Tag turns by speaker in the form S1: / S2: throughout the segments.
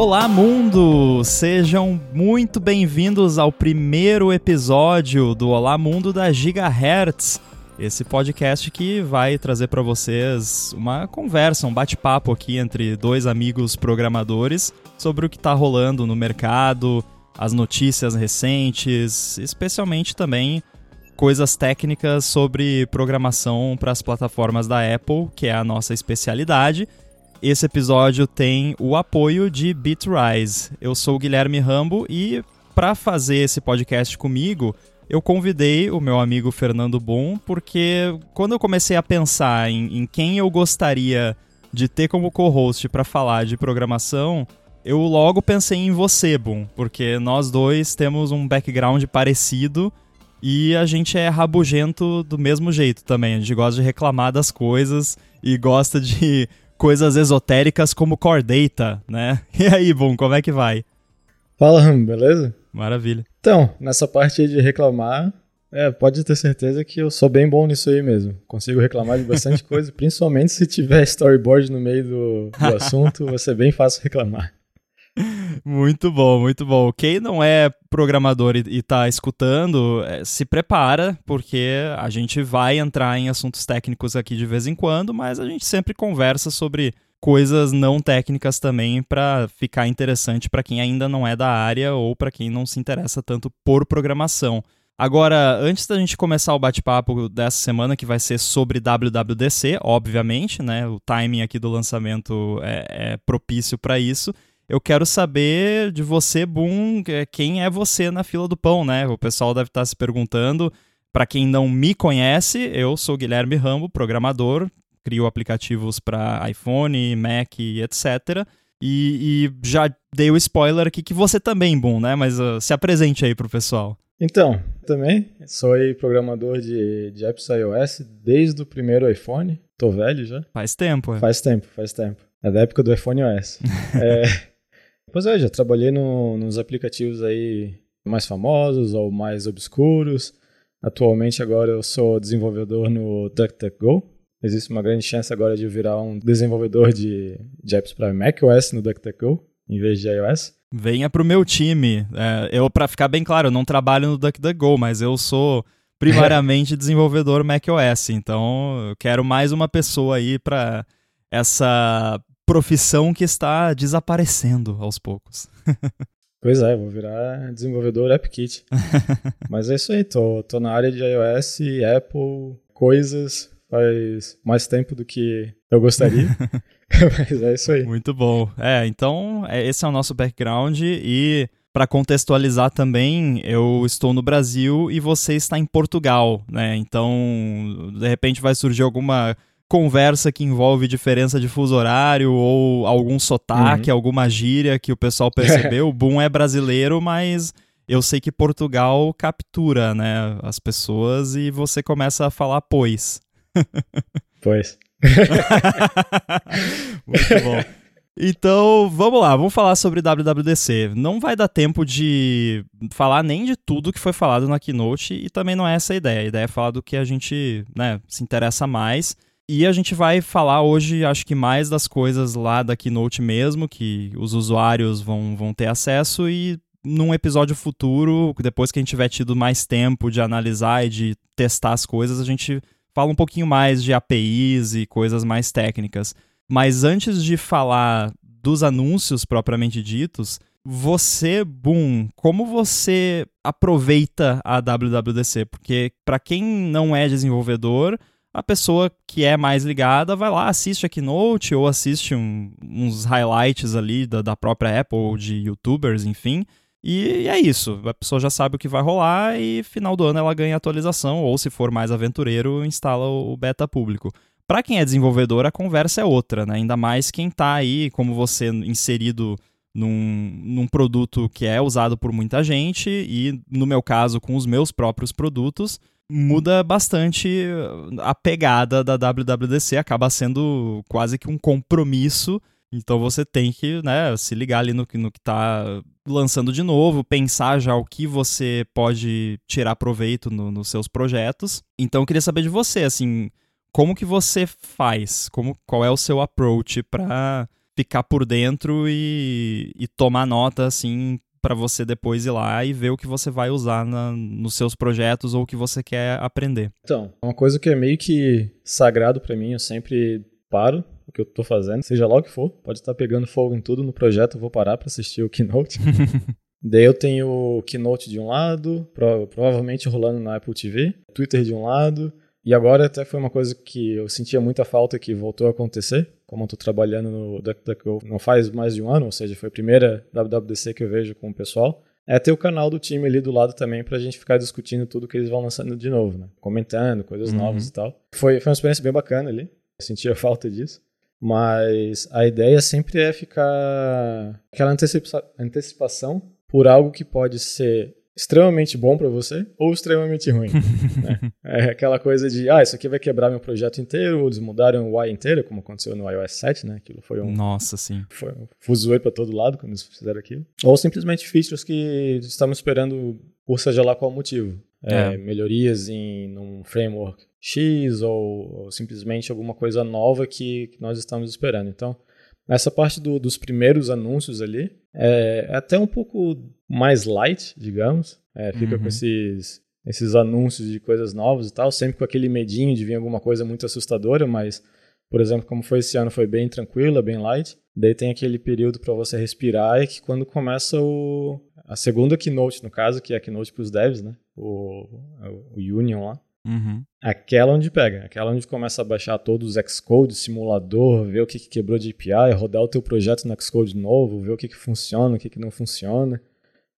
S1: Olá, mundo! Sejam muito bem-vindos ao primeiro episódio do Olá Mundo da Gigahertz. Esse podcast que vai trazer para vocês uma conversa, um bate-papo aqui entre dois amigos programadores sobre o que está rolando no mercado, as notícias recentes, especialmente também coisas técnicas sobre programação para as plataformas da Apple, que é a nossa especialidade. Esse episódio tem o apoio de Bitrise. Eu sou o Guilherme Rambo e para fazer esse podcast comigo, eu convidei o meu amigo Fernando Bom, porque quando eu comecei a pensar em, em quem eu gostaria de ter como co-host para falar de programação, eu logo pensei em você, Boom, porque nós dois temos um background parecido e a gente é rabugento do mesmo jeito também. A gente gosta de reclamar das coisas e gosta de coisas esotéricas como Core Data, né? E aí, Boom, como é que vai?
S2: Fala, beleza?
S1: Maravilha.
S2: Então, nessa parte de reclamar, é, pode ter certeza que eu sou bem bom nisso aí mesmo. Consigo reclamar de bastante coisa, principalmente se tiver storyboard no meio do, do assunto, vai ser bem fácil reclamar.
S1: Muito bom, muito bom. Quem não é programador e está escutando, é, se prepara, porque a gente vai entrar em assuntos técnicos aqui de vez em quando, mas a gente sempre conversa sobre coisas não técnicas também para ficar interessante para quem ainda não é da área ou para quem não se interessa tanto por programação. Agora, antes da gente começar o bate-papo dessa semana, que vai ser sobre WWDC, obviamente, né? O timing aqui do lançamento é, é propício para isso. Eu quero saber de você, Boom, quem é você na fila do pão, né? O pessoal deve estar se perguntando. Para quem não me conhece, eu sou Guilherme Rambo, programador, crio aplicativos para iPhone, Mac, etc. E, e, já dei o spoiler aqui que você também, Boom, né? Mas uh, se apresente aí pro pessoal.
S2: Então, também sou programador de, de apps iOS desde o primeiro iPhone. Tô velho já.
S1: Faz tempo, é.
S2: Faz tempo, faz tempo. É da época do iPhone OS. é, pois é, já trabalhei no, nos aplicativos aí mais famosos ou mais obscuros. Atualmente agora eu sou desenvolvedor no DuckDuckGo, existe uma grande chance agora de virar um desenvolvedor de, de apps para macOS no DuckDuckGo, em vez de iOS.
S1: Venha pro meu time. É, eu, para ficar bem claro, eu não trabalho no DuckDuckGo, mas eu sou primariamente desenvolvedor macOS, então eu quero mais uma pessoa aí para essa profissão que está desaparecendo aos poucos.
S2: Pois é, vou virar desenvolvedor AppKit. Mas é isso aí, tô, tô na área de iOS, Apple, coisas, faz mais tempo do que eu gostaria. Mas é isso aí.
S1: Muito bom. É, então, é, esse é o nosso background e para contextualizar também, eu estou no Brasil e você está em Portugal, né? Então, de repente vai surgir alguma conversa que envolve diferença de fuso horário ou algum sotaque, uhum. alguma gíria que o pessoal percebeu. o Boom é brasileiro, mas eu sei que Portugal captura, né, as pessoas e você começa a falar pois.
S2: Pois.
S1: Muito bom. Então, vamos lá, vamos falar sobre WWDC. Não vai dar tempo de falar nem de tudo que foi falado na keynote e também não é essa a ideia. A ideia é falar do que a gente né, se interessa mais. E a gente vai falar hoje, acho que mais das coisas lá da keynote mesmo, que os usuários vão, vão ter acesso e num episódio futuro, depois que a gente tiver tido mais tempo de analisar e de testar as coisas, a gente fala um pouquinho mais de APIs e coisas mais técnicas. Mas antes de falar dos anúncios propriamente ditos, você, Boom, como você aproveita a WWDC? Porque para quem não é desenvolvedor, a pessoa que é mais ligada vai lá, assiste a Keynote ou assiste um, uns highlights ali da, da própria Apple ou de youtubers, enfim, e é isso, a pessoa já sabe o que vai rolar e final do ano ela ganha atualização, ou se for mais aventureiro, instala o beta público. Para quem é desenvolvedor, a conversa é outra, né? Ainda mais quem está aí, como você, inserido num, num produto que é usado por muita gente, e no meu caso, com os meus próprios produtos, muda bastante a pegada da WWDC, acaba sendo quase que um compromisso. Então você tem que né, se ligar ali no, no que está lançando de novo, pensar já o que você pode tirar proveito no, nos seus projetos. Então eu queria saber de você, assim, como que você faz? Como, qual é o seu approach para ficar por dentro e, e tomar nota, assim, para você depois ir lá e ver o que você vai usar na, nos seus projetos ou o que você quer aprender.
S2: Então, uma coisa que é meio que sagrado para mim, eu sempre paro o que eu tô fazendo, seja lá o que for, pode estar pegando fogo em tudo no projeto, eu vou parar para assistir o Keynote. Daí eu tenho o Keynote de um lado, provavelmente rolando na Apple TV, Twitter de um lado, e agora até foi uma coisa que eu sentia muita falta que voltou a acontecer, como eu tô trabalhando no DuckDuckGo não faz mais de um ano, ou seja, foi a primeira WWDC que eu vejo com o pessoal, é ter o canal do time ali do lado também pra gente ficar discutindo tudo que eles vão lançando de novo, né? Comentando coisas uhum. novas e tal. Foi, foi uma experiência bem bacana ali, eu sentia falta disso. Mas a ideia sempre é ficar aquela antecipa antecipação por algo que pode ser extremamente bom para você ou extremamente ruim. né? É aquela coisa de, ah, isso aqui vai quebrar meu projeto inteiro, ou eles mudaram o UI inteiro, como aconteceu no iOS 7, né? Aquilo foi um.
S1: Nossa, sim.
S2: Foi um fuzuê para todo lado quando eles fizeram aquilo. Ou simplesmente features que estamos esperando por seja lá qual motivo. É, é. Melhorias em um framework X ou, ou, simplesmente alguma coisa nova que, que nós estamos esperando. Então, essa parte do, dos primeiros anúncios ali é, é, até um pouco mais light, digamos. É, fica uhum. com esses, esses anúncios de coisas novas e tal, sempre com aquele medinho de vir alguma coisa muito assustadora, mas, por exemplo, como foi esse ano, foi bem tranquila, bem light. Daí tem aquele período para você respirar e que quando começa o, a segunda keynote, no caso, que é a keynote para os devs, né? O, o Union lá.
S1: Uhum.
S2: Aquela onde pega, aquela onde começa a baixar todos os Xcode, simulador, ver o que, que quebrou de API, rodar o teu projeto no Xcode novo, ver o que, que funciona, o que, que não funciona,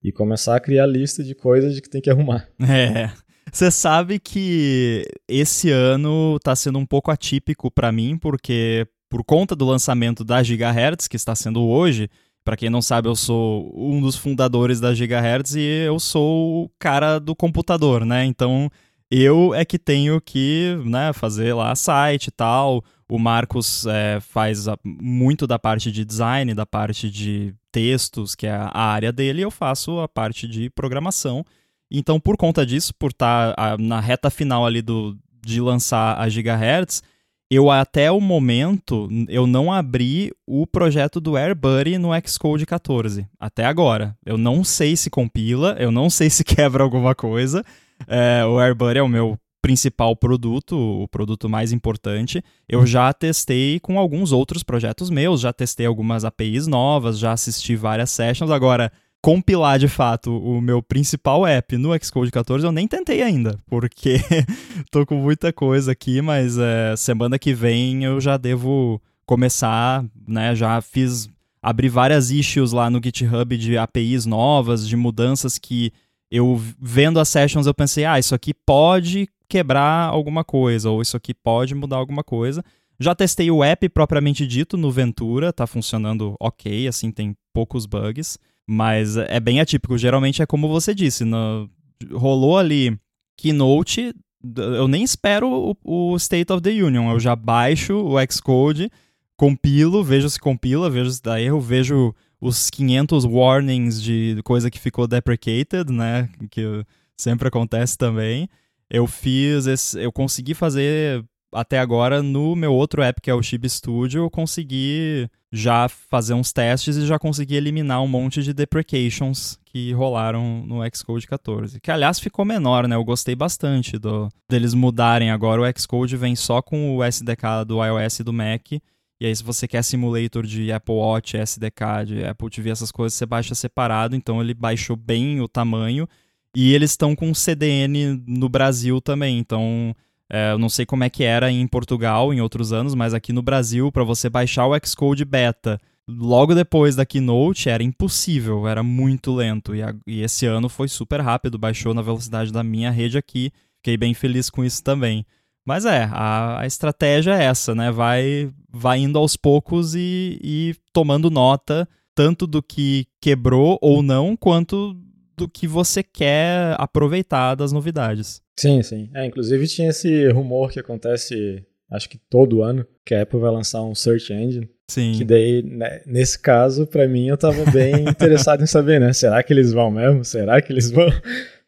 S2: e começar a criar lista de coisas de que tem que arrumar.
S1: É. Você sabe que esse ano está sendo um pouco atípico para mim, porque por conta do lançamento da Gigahertz, que está sendo hoje, para quem não sabe, eu sou um dos fundadores da Gigahertz e eu sou o cara do computador, né? Então, eu é que tenho que né, fazer lá site e tal. O Marcos é, faz muito da parte de design, da parte de textos, que é a área dele, e eu faço a parte de programação. Então, por conta disso, por estar tá, na reta final ali do, de lançar a Gigahertz, eu até o momento eu não abri o projeto do AirBuddy no Xcode 14. Até agora. Eu não sei se compila, eu não sei se quebra alguma coisa. É, o AirBuddy é o meu principal produto, o produto mais importante. Eu já testei com alguns outros projetos meus, já testei algumas APIs novas, já assisti várias sessions. Agora, compilar de fato o meu principal app no Xcode 14 eu nem tentei ainda, porque tô com muita coisa aqui, mas é, semana que vem eu já devo começar, né? Já fiz abri várias issues lá no GitHub de APIs novas, de mudanças que eu vendo as sessions eu pensei, ah, isso aqui pode quebrar alguma coisa, ou isso aqui pode mudar alguma coisa. Já testei o app propriamente dito no Ventura, tá funcionando ok, assim, tem poucos bugs, mas é bem atípico. Geralmente é como você disse, no, rolou ali Keynote, eu nem espero o, o State of the Union, eu já baixo o Xcode, compilo, vejo se compila, vejo se dá erro, vejo os 500 warnings de coisa que ficou deprecated, né? Que sempre acontece também. Eu fiz, esse, eu consegui fazer até agora no meu outro app que é o Chib Studio, eu consegui já fazer uns testes e já consegui eliminar um monte de deprecations que rolaram no Xcode 14. Que aliás ficou menor, né? Eu gostei bastante do deles mudarem agora. O Xcode vem só com o SDK do iOS e do Mac e aí, se você quer simulator de Apple Watch, SDK, de Apple TV, essas coisas, você baixa separado. Então, ele baixou bem o tamanho. E eles estão com CDN no Brasil também. Então, é, eu não sei como é que era em Portugal em outros anos, mas aqui no Brasil, para você baixar o Xcode Beta logo depois da Keynote, era impossível, era muito lento. E, a, e esse ano foi super rápido, baixou na velocidade da minha rede aqui. Fiquei bem feliz com isso também. Mas é, a, a, estratégia é essa, né? Vai, vai indo aos poucos e, e tomando nota tanto do que quebrou ou não, quanto do que você quer aproveitar das novidades.
S2: Sim, sim. É, inclusive tinha esse rumor que acontece, acho que todo ano, que a Apple vai lançar um search engine.
S1: Sim.
S2: Que daí, né, nesse caso, para mim, eu tava bem interessado em saber, né? Será que eles vão mesmo? Será que eles vão?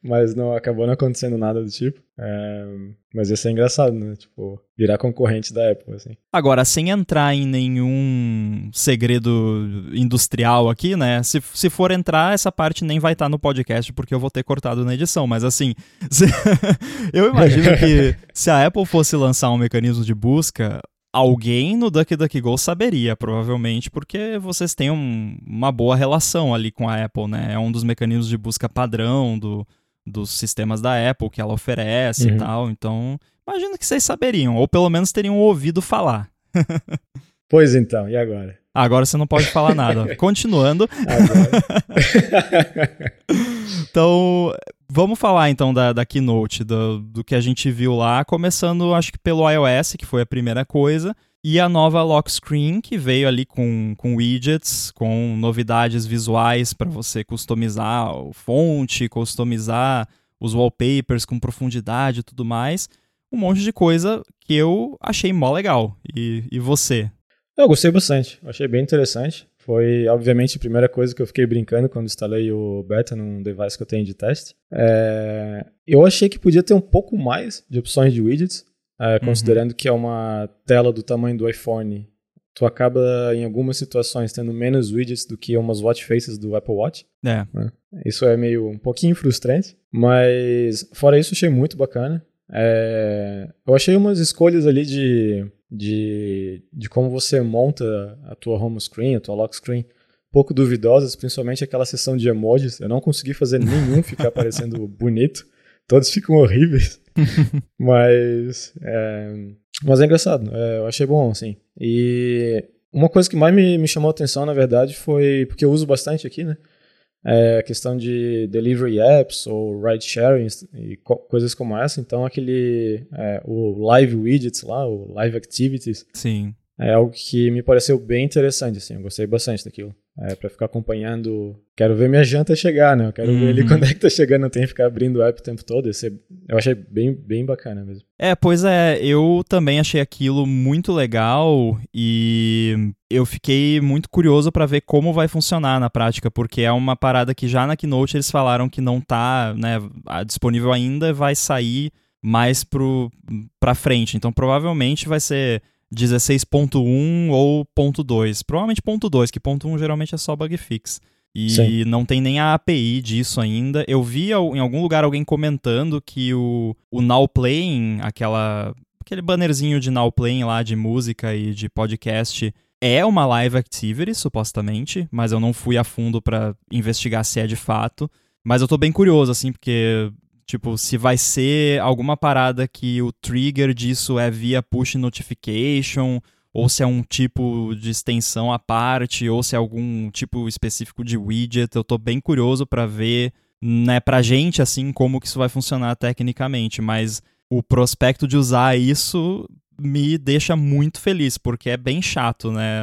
S2: Mas não acabou não acontecendo nada do tipo. É, mas ia ser engraçado, né? Tipo, virar concorrente da Apple, assim.
S1: Agora, sem entrar em nenhum segredo industrial aqui, né? Se, se for entrar, essa parte nem vai estar tá no podcast, porque eu vou ter cortado na edição. Mas assim, se... eu imagino que se a Apple fosse lançar um mecanismo de busca, alguém no DuckDuckGo saberia, provavelmente, porque vocês têm um, uma boa relação ali com a Apple, né? É um dos mecanismos de busca padrão do, dos sistemas da Apple que ela oferece uhum. e tal. Então, imagino que vocês saberiam, ou pelo menos teriam ouvido falar.
S2: pois então, e agora?
S1: Agora você não pode falar nada. Continuando. então, vamos falar então da, da Keynote, do, do que a gente viu lá, começando acho que pelo iOS, que foi a primeira coisa, e a nova lock screen, que veio ali com, com widgets, com novidades visuais para você customizar o fonte, customizar os wallpapers com profundidade e tudo mais. Um monte de coisa que eu achei mó legal. E, e você?
S2: Eu gostei bastante, achei bem interessante. Foi, obviamente, a primeira coisa que eu fiquei brincando quando instalei o beta num device que eu tenho de teste. É... Eu achei que podia ter um pouco mais de opções de widgets, uhum. considerando que é uma tela do tamanho do iPhone. Tu acaba, em algumas situações, tendo menos widgets do que umas watch faces do Apple Watch.
S1: É.
S2: Né? Isso é meio um pouquinho frustrante, mas fora isso, achei muito bacana. É... Eu achei umas escolhas ali de de, de como você monta a tua home screen, a tua lock screen, um pouco duvidosas, principalmente aquela seção de emojis. Eu não consegui fazer nenhum ficar parecendo bonito. Todos ficam horríveis. mas, é, mas é engraçado. É, eu achei bom, assim. E uma coisa que mais me, me chamou a atenção, na verdade, foi porque eu uso bastante aqui, né? é, a questão de delivery apps ou ride sharing e co coisas como essa. Então, aquele é, o live widgets lá, o live activities.
S1: Sim.
S2: É algo que me pareceu bem interessante, assim. Eu gostei bastante daquilo é, para ficar acompanhando. Quero ver minha janta chegar, né? Eu quero uhum. ver ele quando é que tá chegando, não tem que ficar abrindo o app o tempo todo. Ser, eu achei bem, bem bacana mesmo.
S1: É, pois é, eu também achei aquilo muito legal e eu fiquei muito curioso para ver como vai funcionar na prática, porque é uma parada que já na Keynote eles falaram que não tá né, disponível ainda, vai sair mais pro, pra frente. Então provavelmente vai ser 16.1 ou ponto .2. Provavelmente ponto .2, que ponto .1 geralmente é só bug fix. E Sim. não tem nem a API disso ainda. Eu vi em algum lugar alguém comentando que o, o Now Playing, aquela, aquele bannerzinho de Now Playing lá de música e de podcast, é uma live activity, supostamente, mas eu não fui a fundo para investigar se é de fato. Mas eu tô bem curioso, assim, porque Tipo, se vai ser alguma parada que o trigger disso é via push notification, ou se é um tipo de extensão à parte, ou se é algum tipo específico de widget. Eu tô bem curioso para ver, né, pra gente, assim, como que isso vai funcionar tecnicamente, mas o prospecto de usar isso me deixa muito feliz, porque é bem chato, né?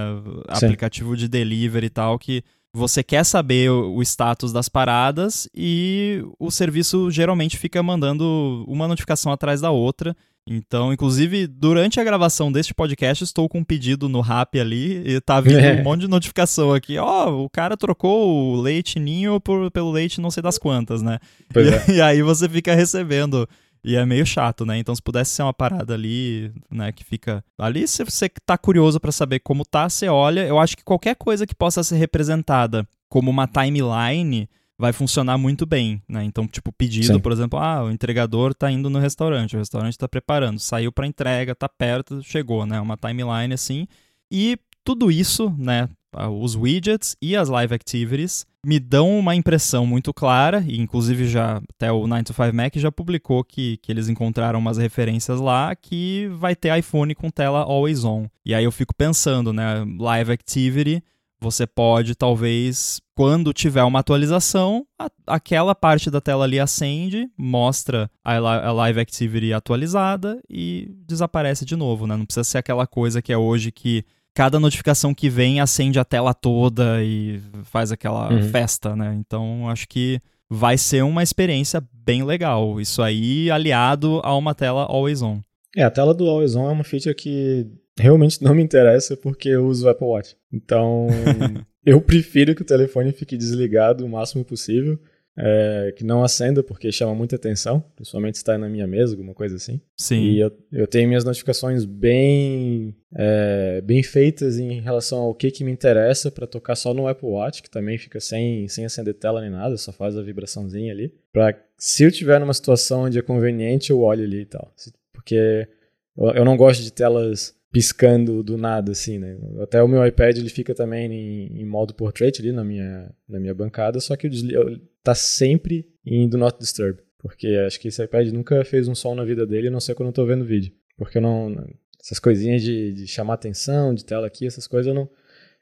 S1: Sim. Aplicativo de delivery e tal, que você quer saber o status das paradas e o serviço geralmente fica mandando uma notificação atrás da outra. Então, inclusive, durante a gravação deste podcast, estou com um pedido no Rap ali e tá vindo é. um monte de notificação aqui. Ó, oh, o cara trocou o leite ninho por, pelo leite não sei das quantas, né? E, é. e aí você fica recebendo e é meio chato, né? Então, se pudesse ser uma parada ali, né, que fica ali, se você tá curioso para saber como tá, você olha. Eu acho que qualquer coisa que possa ser representada como uma timeline vai funcionar muito bem, né? Então, tipo, pedido, Sim. por exemplo, ah, o entregador tá indo no restaurante, o restaurante tá preparando, saiu para entrega, tá perto, chegou, né? Uma timeline assim. E tudo isso, né, os widgets e as live activities me dão uma impressão muito clara, e inclusive já até o 9 to 5 Mac já publicou que, que eles encontraram umas referências lá que vai ter iPhone com tela always on. E aí eu fico pensando, né, live activity, você pode talvez quando tiver uma atualização, a, aquela parte da tela ali acende, mostra a, a live activity atualizada e desaparece de novo, né? Não precisa ser aquela coisa que é hoje que cada notificação que vem acende a tela toda e faz aquela uhum. festa, né? Então acho que vai ser uma experiência bem legal. Isso aí aliado a uma tela always on.
S2: É, a tela do always on é uma feature que realmente não me interessa porque eu uso o Apple Watch. Então, eu prefiro que o telefone fique desligado o máximo possível. É, que não acenda porque chama muita atenção, principalmente se está na minha mesa, alguma coisa assim.
S1: Sim.
S2: E eu, eu tenho minhas notificações bem, é, bem feitas em relação ao que, que me interessa para tocar só no Apple Watch, que também fica sem, sem acender tela nem nada, só faz a vibraçãozinha ali. Para se eu tiver numa situação onde é conveniente, eu olho ali e tal. Porque eu, eu não gosto de telas piscando do nada, assim, né? Até o meu iPad ele fica também em, em modo portrait ali na minha, na minha bancada, só que eu, tá sempre em Do Not Disturb. Porque acho que esse iPad nunca fez um som na vida dele, a não ser quando eu tô vendo vídeo. Porque eu não. Essas coisinhas de, de chamar atenção, de tela aqui, essas coisas eu não,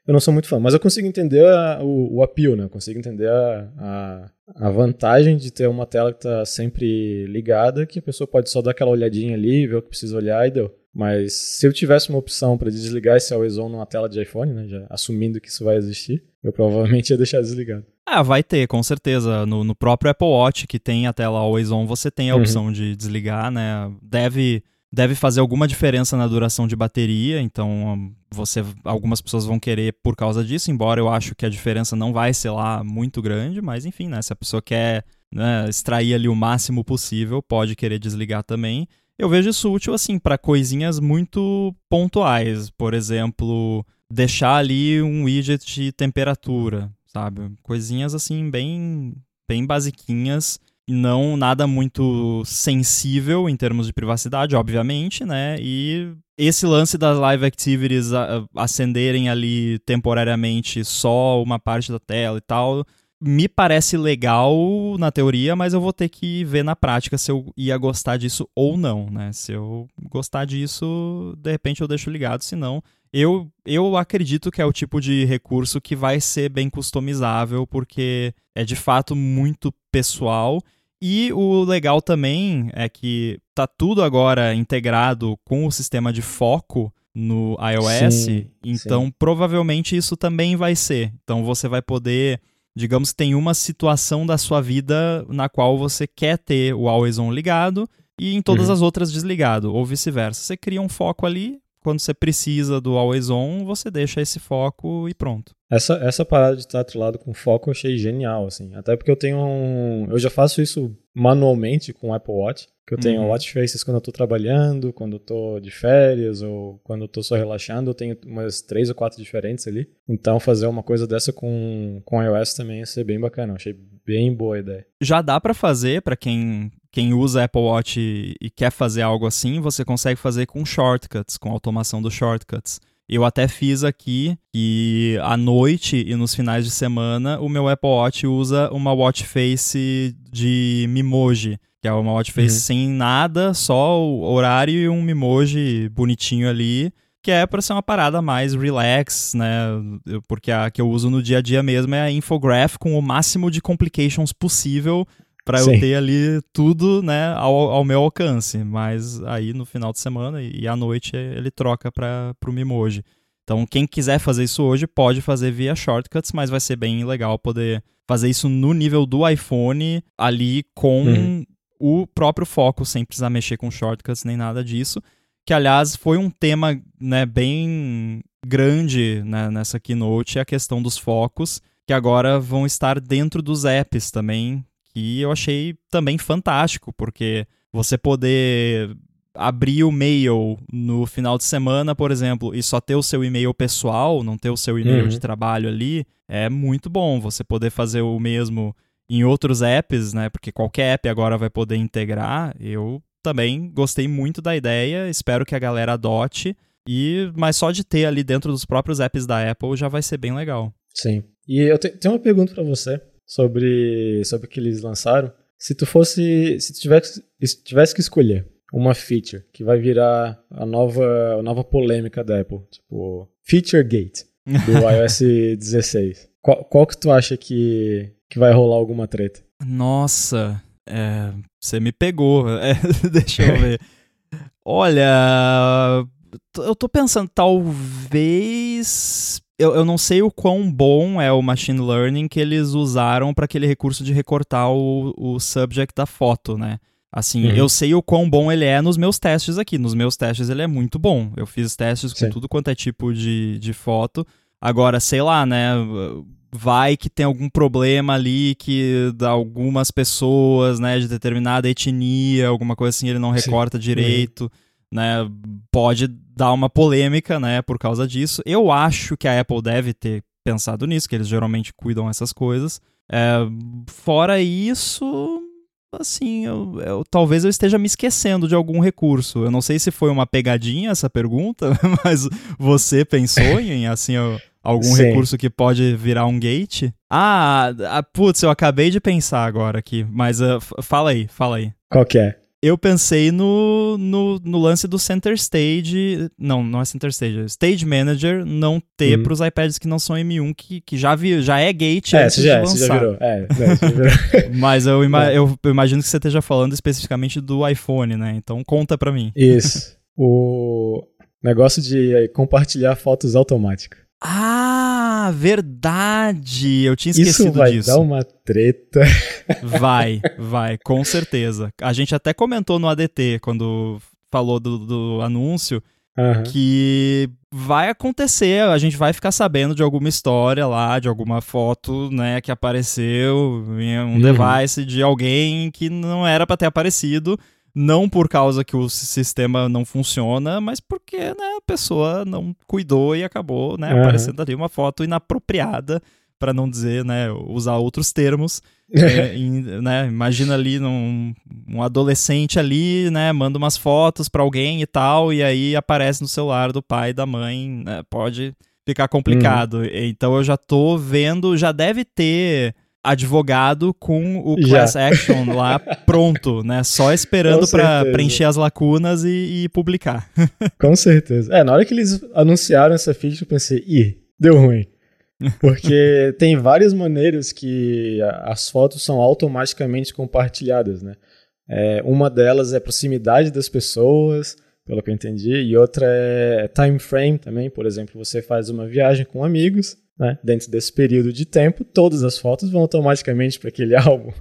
S2: eu não sou muito fã. Mas eu consigo entender a, o, o appeal, né? Eu consigo entender a, a, a, vantagem de ter uma tela que tá sempre ligada, que a pessoa pode só dar aquela olhadinha ali, ver o que precisa olhar e deu. Mas se eu tivesse uma opção para desligar esse Always On numa tela de iPhone, né, já assumindo que isso vai existir, eu provavelmente ia deixar desligado.
S1: Ah, vai ter, com certeza. No, no próprio Apple Watch, que tem a tela Always On, você tem a uhum. opção de desligar, né? Deve, deve fazer alguma diferença na duração de bateria, então você algumas pessoas vão querer por causa disso, embora eu acho que a diferença não vai ser lá muito grande, mas enfim, né? Se a pessoa quer né, extrair ali o máximo possível, pode querer desligar também. Eu vejo isso útil, assim, para coisinhas muito pontuais. Por exemplo, deixar ali um widget de temperatura, sabe? Coisinhas, assim, bem, bem basiquinhas não nada muito sensível em termos de privacidade, obviamente, né? E esse lance das live activities acenderem ali temporariamente só uma parte da tela e tal, me parece legal na teoria, mas eu vou ter que ver na prática se eu ia gostar disso ou não, né? Se eu gostar disso, de repente eu deixo ligado, se não, eu, eu acredito que é o tipo de recurso que vai ser bem customizável, porque é de fato muito pessoal. E o legal também é que tá tudo agora integrado com o sistema de foco no iOS, sim, então sim. provavelmente isso também vai ser. Então você vai poder Digamos que tem uma situação da sua vida na qual você quer ter o Always On ligado e em todas uhum. as outras desligado, ou vice-versa. Você cria um foco ali, quando você precisa do Always On, você deixa esse foco e pronto.
S2: Essa, essa parada de estar atrelado com foco eu achei genial, assim. Até porque eu tenho um. Eu já faço isso manualmente com o Apple Watch que eu tenho uhum. watch faces quando eu tô trabalhando, quando eu tô de férias ou quando eu tô só relaxando, eu tenho umas três ou quatro diferentes ali. Então fazer uma coisa dessa com, com iOS também ia ser bem bacana, eu achei bem boa a ideia.
S1: Já dá para fazer para quem quem usa Apple Watch e, e quer fazer algo assim, você consegue fazer com shortcuts, com automação dos shortcuts. Eu até fiz aqui que à noite e nos finais de semana o meu Apple Watch usa uma watch face de Mimoji que é uma watch face uhum. sem nada, só o horário e um emoji bonitinho ali, que é para ser uma parada mais relax, né? Porque a que eu uso no dia a dia mesmo é a infograph com o máximo de complications possível para eu ter ali tudo, né, ao, ao, meu alcance. Mas aí no final de semana e à noite ele troca para o Mimoji. Então, quem quiser fazer isso hoje pode fazer via shortcuts, mas vai ser bem legal poder fazer isso no nível do iPhone ali com uhum o próprio foco, sem precisar mexer com shortcuts nem nada disso. Que, aliás, foi um tema né, bem grande né, nessa keynote, a questão dos focos, que agora vão estar dentro dos apps também, que eu achei também fantástico, porque você poder abrir o mail no final de semana, por exemplo, e só ter o seu e-mail pessoal, não ter o seu e-mail uhum. de trabalho ali, é muito bom. Você poder fazer o mesmo em outros apps, né? Porque qualquer app agora vai poder integrar. Eu também gostei muito da ideia, espero que a galera adote. E mas só de ter ali dentro dos próprios apps da Apple já vai ser bem legal.
S2: Sim. E eu te, tenho uma pergunta para você sobre sobre o que eles lançaram. Se tu fosse, se tu tivesse, se tivesse que escolher uma feature que vai virar a nova, a nova polêmica da Apple, tipo Feature Gate do iOS 16. Qual, qual que tu acha que que vai rolar alguma treta.
S1: Nossa, é, você me pegou. É, deixa eu ver. Olha, eu tô pensando, talvez. Eu, eu não sei o quão bom é o machine learning que eles usaram para aquele recurso de recortar o, o subject da foto, né? Assim, uhum. eu sei o quão bom ele é nos meus testes aqui. Nos meus testes ele é muito bom. Eu fiz testes com Sim. tudo quanto é tipo de, de foto. Agora, sei lá, né? Vai que tem algum problema ali que algumas pessoas, né, de determinada etnia, alguma coisa assim, ele não recorta Sim. direito, uhum. né, pode dar uma polêmica, né, por causa disso. Eu acho que a Apple deve ter pensado nisso, que eles geralmente cuidam essas coisas. É, fora isso, assim, eu, eu, talvez eu esteja me esquecendo de algum recurso. Eu não sei se foi uma pegadinha essa pergunta, mas você pensou em, assim, algum Sim. recurso que pode virar um gate? Ah, ah, putz, eu acabei de pensar agora aqui, mas uh, fala aí, fala aí.
S2: Qual que é?
S1: eu pensei no, no, no, lance do Center Stage. Não, não é Center Stage, é Stage Manager não ter uhum. para os iPads que não são M1, que, que já, vi, já é gate
S2: é, antes já, de lançar. Já virou. É, já virou.
S1: Mas eu, ima eu, eu, imagino que você esteja falando especificamente do iPhone, né? Então conta para mim.
S2: Isso. O negócio de compartilhar fotos automáticas.
S1: Ah, verdade! Eu tinha esquecido
S2: Isso vai
S1: disso.
S2: dar uma treta.
S1: Vai, vai, com certeza. A gente até comentou no ADT, quando falou do, do anúncio, uhum. que vai acontecer, a gente vai ficar sabendo de alguma história lá, de alguma foto, né, que apareceu em um uhum. device de alguém que não era para ter aparecido não por causa que o sistema não funciona, mas porque né, a pessoa não cuidou e acabou né, uhum. aparecendo ali uma foto inapropriada, para não dizer, né, usar outros termos. é, em, né, imagina ali num, um adolescente ali, né, manda umas fotos para alguém e tal, e aí aparece no celular do pai e da mãe, né, pode ficar complicado. Uhum. Então eu já tô vendo, já deve ter advogado com o class Já. action lá pronto, né? Só esperando para preencher as lacunas e, e publicar.
S2: com certeza. É, na hora que eles anunciaram essa feature, eu pensei, ih, deu ruim. Porque tem várias maneiras que as fotos são automaticamente compartilhadas, né? É, uma delas é proximidade das pessoas, pelo que eu entendi, e outra é time frame também. Por exemplo, você faz uma viagem com amigos, né? Dentro desse período de tempo, todas as fotos vão automaticamente para aquele álbum.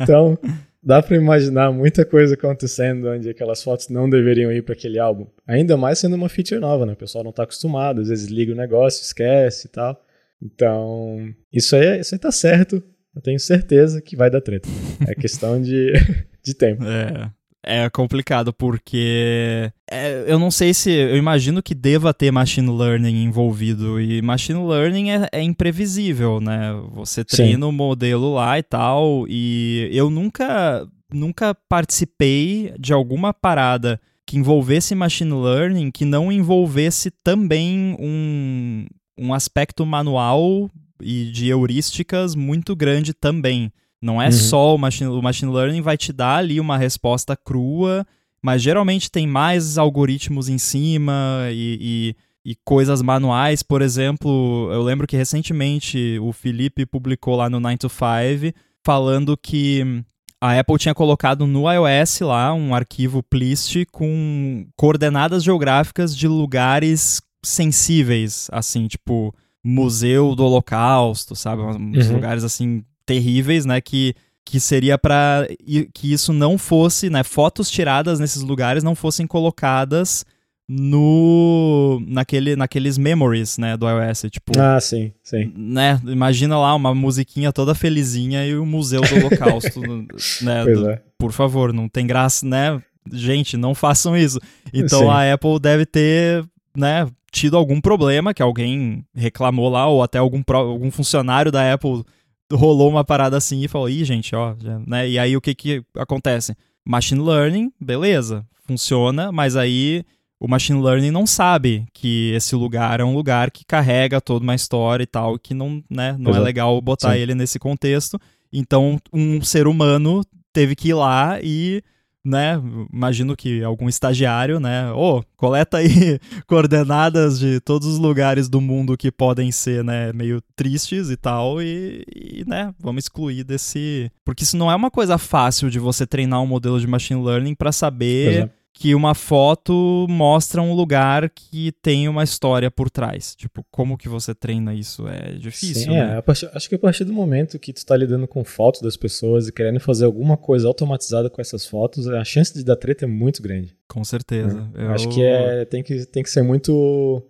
S2: então, dá para imaginar muita coisa acontecendo onde aquelas fotos não deveriam ir para aquele álbum. Ainda mais sendo uma feature nova, né? O pessoal não está acostumado, às vezes liga o negócio, esquece e tal. Então, isso aí, isso aí tá certo. Eu tenho certeza que vai dar treta. É questão de, de tempo.
S1: É. É complicado porque é, eu não sei se eu imagino que deva ter machine learning envolvido e machine learning é, é imprevisível, né? Você treina o modelo lá e tal e eu nunca nunca participei de alguma parada que envolvesse machine learning que não envolvesse também um, um aspecto manual e de heurísticas muito grande também. Não é uhum. só o machine, o machine learning vai te dar ali uma resposta crua, mas geralmente tem mais algoritmos em cima e, e, e coisas manuais. Por exemplo, eu lembro que recentemente o Felipe publicou lá no 9 to 5 falando que a Apple tinha colocado no iOS lá um arquivo plist com coordenadas geográficas de lugares sensíveis, assim, tipo Museu do Holocausto, sabe? Uns uhum. lugares assim terríveis, né? Que, que seria para que isso não fosse, né? Fotos tiradas nesses lugares não fossem colocadas no naquele, naqueles memories, né, do iOS, tipo.
S2: Ah, sim, sim.
S1: Né, imagina lá uma musiquinha toda felizinha e o Museu do Holocausto, né, do, é. por favor, não tem graça, né? Gente, não façam isso. Então sim. a Apple deve ter, né, tido algum problema que alguém reclamou lá ou até algum, algum funcionário da Apple rolou uma parada assim e falou, ih, gente, ó, já, né? E aí o que que acontece? Machine learning, beleza, funciona, mas aí o machine learning não sabe que esse lugar é um lugar que carrega toda uma história e tal, que não, né, não é legal botar Sim. ele nesse contexto. Então, um ser humano teve que ir lá e né? Imagino que algum estagiário, né? Ô, oh, coleta aí coordenadas de todos os lugares do mundo que podem ser, né, meio tristes e tal, e, e, né, vamos excluir desse. Porque isso não é uma coisa fácil de você treinar um modelo de machine learning para saber que uma foto mostra um lugar que tem uma história por trás. Tipo, como que você treina isso? É difícil, Sim, né?
S2: é. Partir, acho que a partir do momento que tu está lidando com fotos das pessoas e querendo fazer alguma coisa automatizada com essas fotos, a chance de dar treta é muito grande.
S1: Com certeza.
S2: É. Eu... Acho que é, tem, que tem que ser muito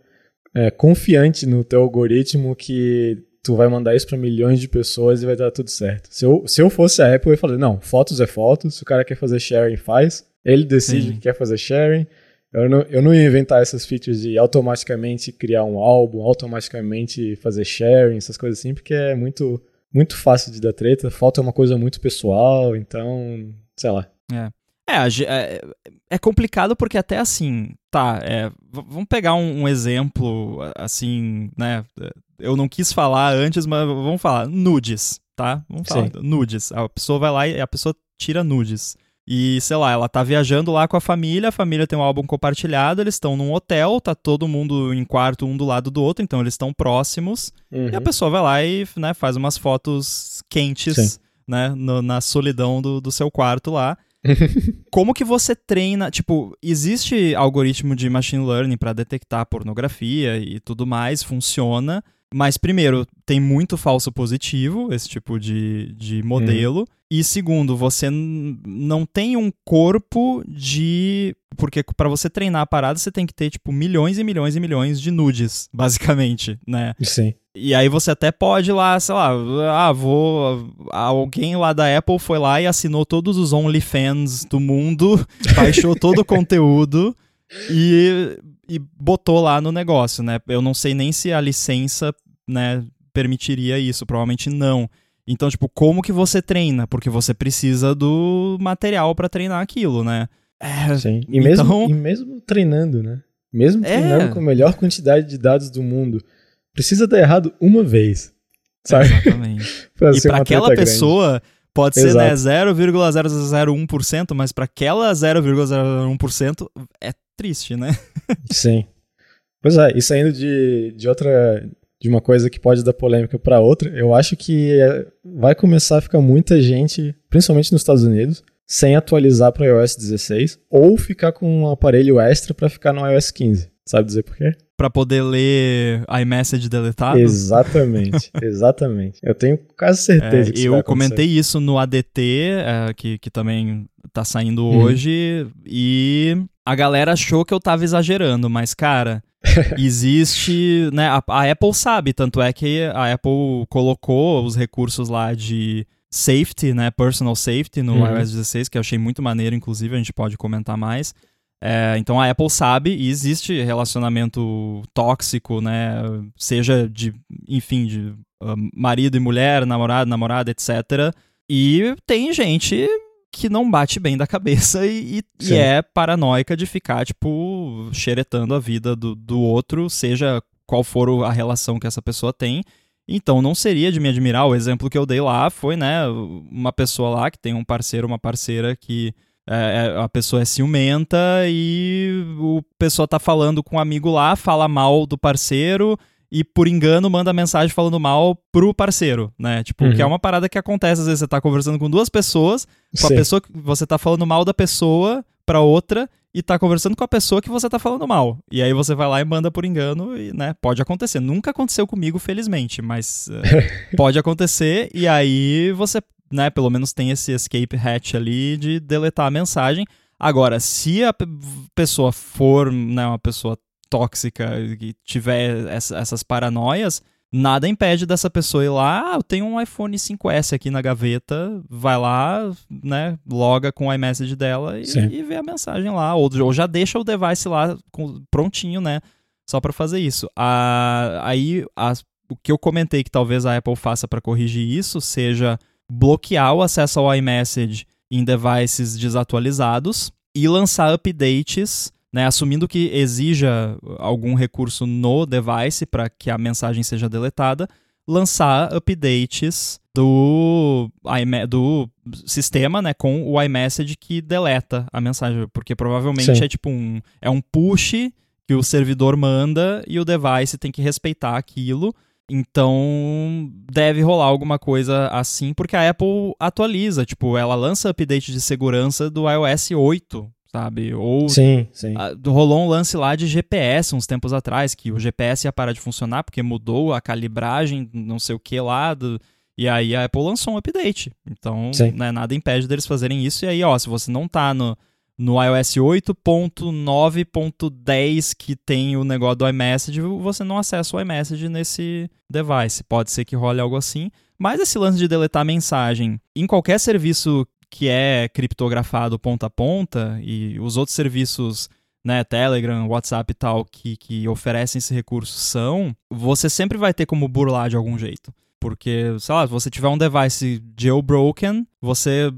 S2: é, confiante no teu algoritmo que tu vai mandar isso para milhões de pessoas e vai dar tudo certo. Se eu, se eu fosse a Apple, eu ia falar, não, fotos é fotos, se o cara quer fazer sharing, faz. Ele decide Sim. que quer fazer sharing. Eu não, eu não ia inventar essas features de automaticamente criar um álbum, automaticamente fazer sharing, essas coisas assim, porque é muito, muito fácil de dar treta. É uma coisa muito pessoal, então, sei lá.
S1: É. É, é, é complicado porque até assim, tá, é, vamos pegar um, um, exemplo, assim, né, eu não quis falar antes, mas vamos falar, nudes, tá? Vamos falar, Sim. nudes, a pessoa vai lá e a pessoa tira nudes. E, sei lá, ela tá viajando lá com a família, a família tem um álbum compartilhado, eles estão num hotel, tá todo mundo em quarto um do lado do outro, então eles estão próximos. Uhum. E a uhum. pessoa vai lá e né, faz umas fotos quentes, né, no, na solidão do, do seu quarto lá. Como que você treina? Tipo, existe algoritmo de machine learning para detectar pornografia e tudo mais, funciona. Mas, primeiro, tem muito falso positivo, esse tipo de, de modelo. Uhum. E segundo, você não tem um corpo de. Porque para você treinar a parada, você tem que ter, tipo, milhões e milhões e milhões de nudes, basicamente, né?
S2: Sim.
S1: E aí você até pode lá, sei lá, ah, vou. Alguém lá da Apple foi lá e assinou todos os OnlyFans do mundo, baixou todo o conteúdo e, e botou lá no negócio, né? Eu não sei nem se a licença, né, permitiria isso, provavelmente não. Então, tipo, como que você treina? Porque você precisa do material para treinar aquilo, né?
S2: É, Sim. E, então... mesmo, e mesmo treinando, né? Mesmo é. treinando é... com a melhor quantidade de dados do mundo, precisa dar errado uma vez. Sabe?
S1: Exatamente. pra e para aquela pessoa, grande. Pode ser né, 0,001%, mas para aquela 0,01% é triste, né?
S2: Sim. Pois é, e saindo de, de outra. De uma coisa que pode dar polêmica para outra, eu acho que é, vai começar a ficar muita gente, principalmente nos Estados Unidos, sem atualizar para iOS 16 ou ficar com um aparelho extra para ficar no iOS 15. Sabe dizer por quê?
S1: Para poder ler iMessage deletado?
S2: Exatamente, exatamente. Eu tenho quase certeza
S1: é,
S2: que isso
S1: Eu comentei isso no ADT, é, que, que também tá saindo hum. hoje, e a galera achou que eu tava exagerando, mas, cara, existe, né, a, a, Apple sabe, tanto é que a Apple colocou os recursos lá de safety, né, personal safety no uhum. iOS 16, que eu achei muito maneiro, inclusive, a gente pode comentar mais. É, então a Apple sabe e existe relacionamento tóxico, né? Seja de, enfim, de uh, marido e mulher, namorado, namorada, etc. E tem gente que não bate bem da cabeça e, e, é paranoica de ficar, tipo, xeretando a vida do, do outro, seja qual for a relação que essa pessoa tem. Então não seria de me admirar. O exemplo que eu dei lá foi, né, uma pessoa lá que tem um parceiro, uma parceira que é, é, a pessoa é ciumenta e o pessoa tá falando com um amigo lá, fala mal do parceiro e por engano manda mensagem falando mal pro parceiro, né? Tipo, uhum. que é uhum. uma parada que acontece às vezes você tá conversando com duas pessoas, com Sim. a pessoa que você tá falando mal da pessoa pra outra e tá conversando com a pessoa que você tá falando mal. E aí você vai lá e manda por engano e, né, pode acontecer. Nunca aconteceu comigo, felizmente, mas uh, pode acontecer e aí você né, pelo menos tem esse escape hatch ali de deletar a mensagem. Agora, se a pessoa for né, uma pessoa tóxica e tiver essa, essas paranoias, nada impede dessa pessoa ir lá, ah, eu tenho um iPhone 5S aqui na gaveta, vai lá, né, loga com o iMessage dela e, e vê a mensagem lá, ou, ou, já deixa o device lá prontinho, né, só para fazer isso. Aí, a, o que eu comentei que talvez a Apple faça para corrigir isso seja bloquear o acesso ao iMessage em devices desatualizados e lançar updates, né, assumindo que exija algum recurso no device para que a mensagem seja deletada, lançar updates do, do sistema, né, com o iMessage que deleta a mensagem, porque provavelmente Sim. é tipo um é um push que o servidor manda e o device tem que respeitar aquilo então, deve rolar alguma coisa assim, porque a Apple atualiza, tipo, ela lança update de segurança do iOS 8, sabe? Ou
S2: sim, sim.
S1: Rolou um lance lá de GPS uns tempos atrás, que o GPS ia parar de funcionar porque mudou a calibragem, não sei o que lá, do, e aí a Apple lançou um update. Então, né, nada impede deles fazerem isso. E aí, ó, se você não tá no, No iOS 8.9.10, que tem o negócio do iMessage, você não acessa o iMessage nesse device. Pode ser que role algo assim. Mas esse lance de deletar mensagem em qualquer serviço que é criptografado ponta a ponta e os outros serviços, né, Telegram, WhatsApp e tal, que, que oferecem esse recurso são, você sempre vai ter como burlar de algum jeito. Porque, sei lá, se você tiver um device jailbroken, você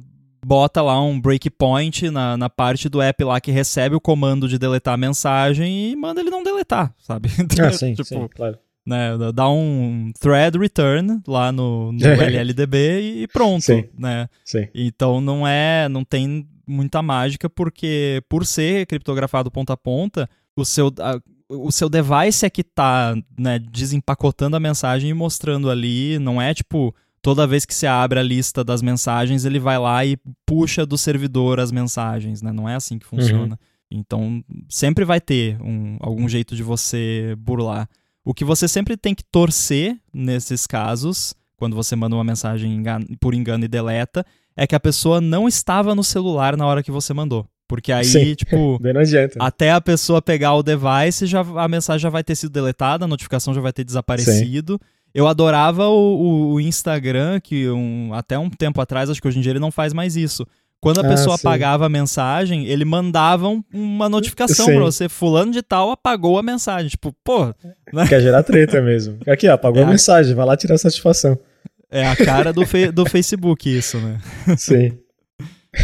S1: bota lá um breakpoint na, na parte do app lá que recebe o comando de deletar a mensagem e manda ele não deletar, sabe?
S2: Ah, sim, tipo, sim, claro.
S1: Né, dá um thread return lá no, no LLDB e pronto,
S2: sim,
S1: né?
S2: Sim.
S1: Então não é, não tem muita mágica porque por ser criptografado ponta a ponta, o seu a, o seu device é que tá, né, desempacotando a mensagem e mostrando ali, não é tipo toda vez que você abre a lista das mensagens, ele vai lá e puxa do servidor as mensagens, né? Não é assim que funciona. Uhum. Então, sempre vai ter um, algum jeito de você burlar. O que você sempre tem que torcer nesses casos, quando você manda uma mensagem por engano e deleta, é que a pessoa não estava no celular na hora que você mandou. Porque aí,
S2: Sim.
S1: tipo, até a pessoa pegar o device, já, a mensagem já vai ter sido deletada, a notificação já vai ter desaparecido. Sim. Eu adorava o, o Instagram, que um, até um tempo atrás, acho que hoje em dia ele não faz mais isso. Quando a ah, pessoa sim. apagava a mensagem, ele mandava uma notificação sim. pra você, fulano de tal apagou a mensagem. Tipo, pô.
S2: Né? Quer gerar treta mesmo. Aqui, ó, apagou é a mensagem, vai lá tirar satisfação.
S1: É a cara do, fe do Facebook isso, né?
S2: Sim.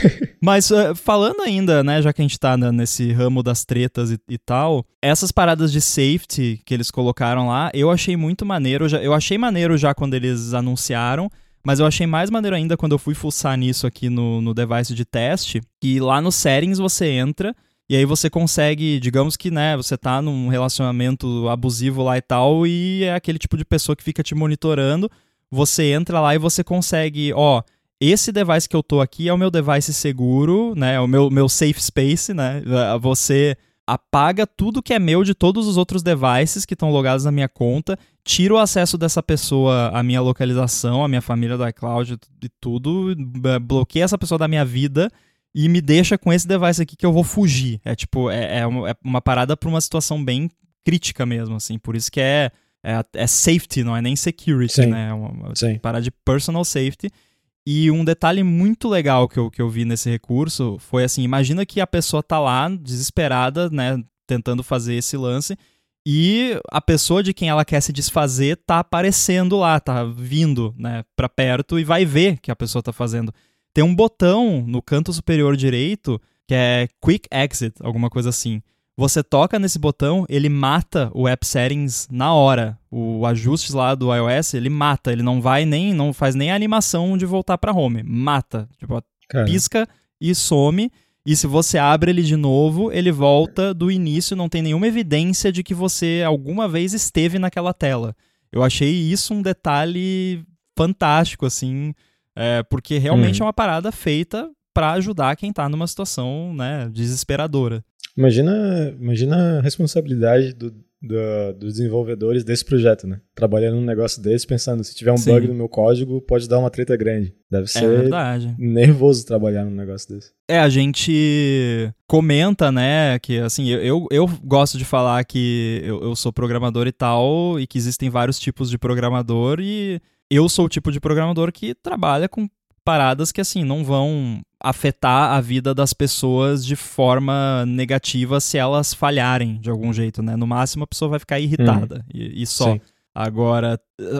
S1: Mas uh, falando ainda, né, já que a gente tá nesse ramo das tretas e, e, tal, essas paradas de safety que eles colocaram lá, eu achei muito maneiro. Já, eu achei maneiro já quando eles anunciaram, mas eu achei mais maneiro ainda quando eu fui fuçar nisso aqui no, no device de teste. E lá no settings você entra. E aí você consegue, digamos que, né, você tá num relacionamento abusivo lá e tal, e é aquele tipo de pessoa que fica te monitorando. Você entra lá e você consegue, ó, esse device que eu tô aqui é o meu device seguro, né? É o meu, meu safe space, né? Você apaga tudo que é meu de todos os outros devices que estão logados na minha conta, tira o acesso dessa pessoa à minha localização, à minha família do iCloud e tudo, bloqueia essa pessoa da minha vida e me deixa com esse device aqui que eu vou fugir. É tipo, é, é, uma, é uma parada para uma situação bem crítica mesmo, assim. Por isso que é, é, é safety, não é nem security,
S2: Sim.
S1: né? É uma, uma
S2: Sim.
S1: parada de personal safety. E um detalhe muito legal que eu, que eu vi nesse recurso foi assim: imagina que a pessoa tá lá, desesperada, né, tentando fazer esse lance, e a pessoa de quem ela quer se desfazer tá aparecendo lá, tá vindo, né, pra perto e vai ver que a pessoa tá fazendo. Tem um botão no canto superior direito que é Quick Exit, alguma coisa assim. Você toca nesse botão, ele mata o App Settings na hora. O ajustes lá do iOS, ele mata, ele não vai nem, não faz nem a animação de voltar para home. Mata. Tipo,
S2: Cara.
S1: pisca e some. E se você abre ele de novo, ele volta do início, não tem nenhuma evidência de que você alguma vez esteve naquela tela. Eu achei isso um detalhe fantástico, assim, é, porque realmente hum. é uma parada feita para ajudar quem tá numa situação, né, desesperadora.
S2: Imagina, imagina a responsabilidade do, do, dos desenvolvedores desse projeto, né? Trabalhando num negócio desse, pensando, se tiver um Sim. bug no meu código, pode dar uma treta grande. Deve é ser
S1: é
S2: nervoso trabalhar num negócio desse.
S1: É, a gente comenta, né, que assim, eu, eu gosto de falar que eu, eu sou programador e tal, e que existem vários tipos de programador, e eu sou o tipo de programador que trabalha com paradas que assim não vão afetar a vida das pessoas de forma negativa se elas falharem de algum jeito, né? No máximo a pessoa vai ficar irritada hum. e, e, só. Sim. Agora,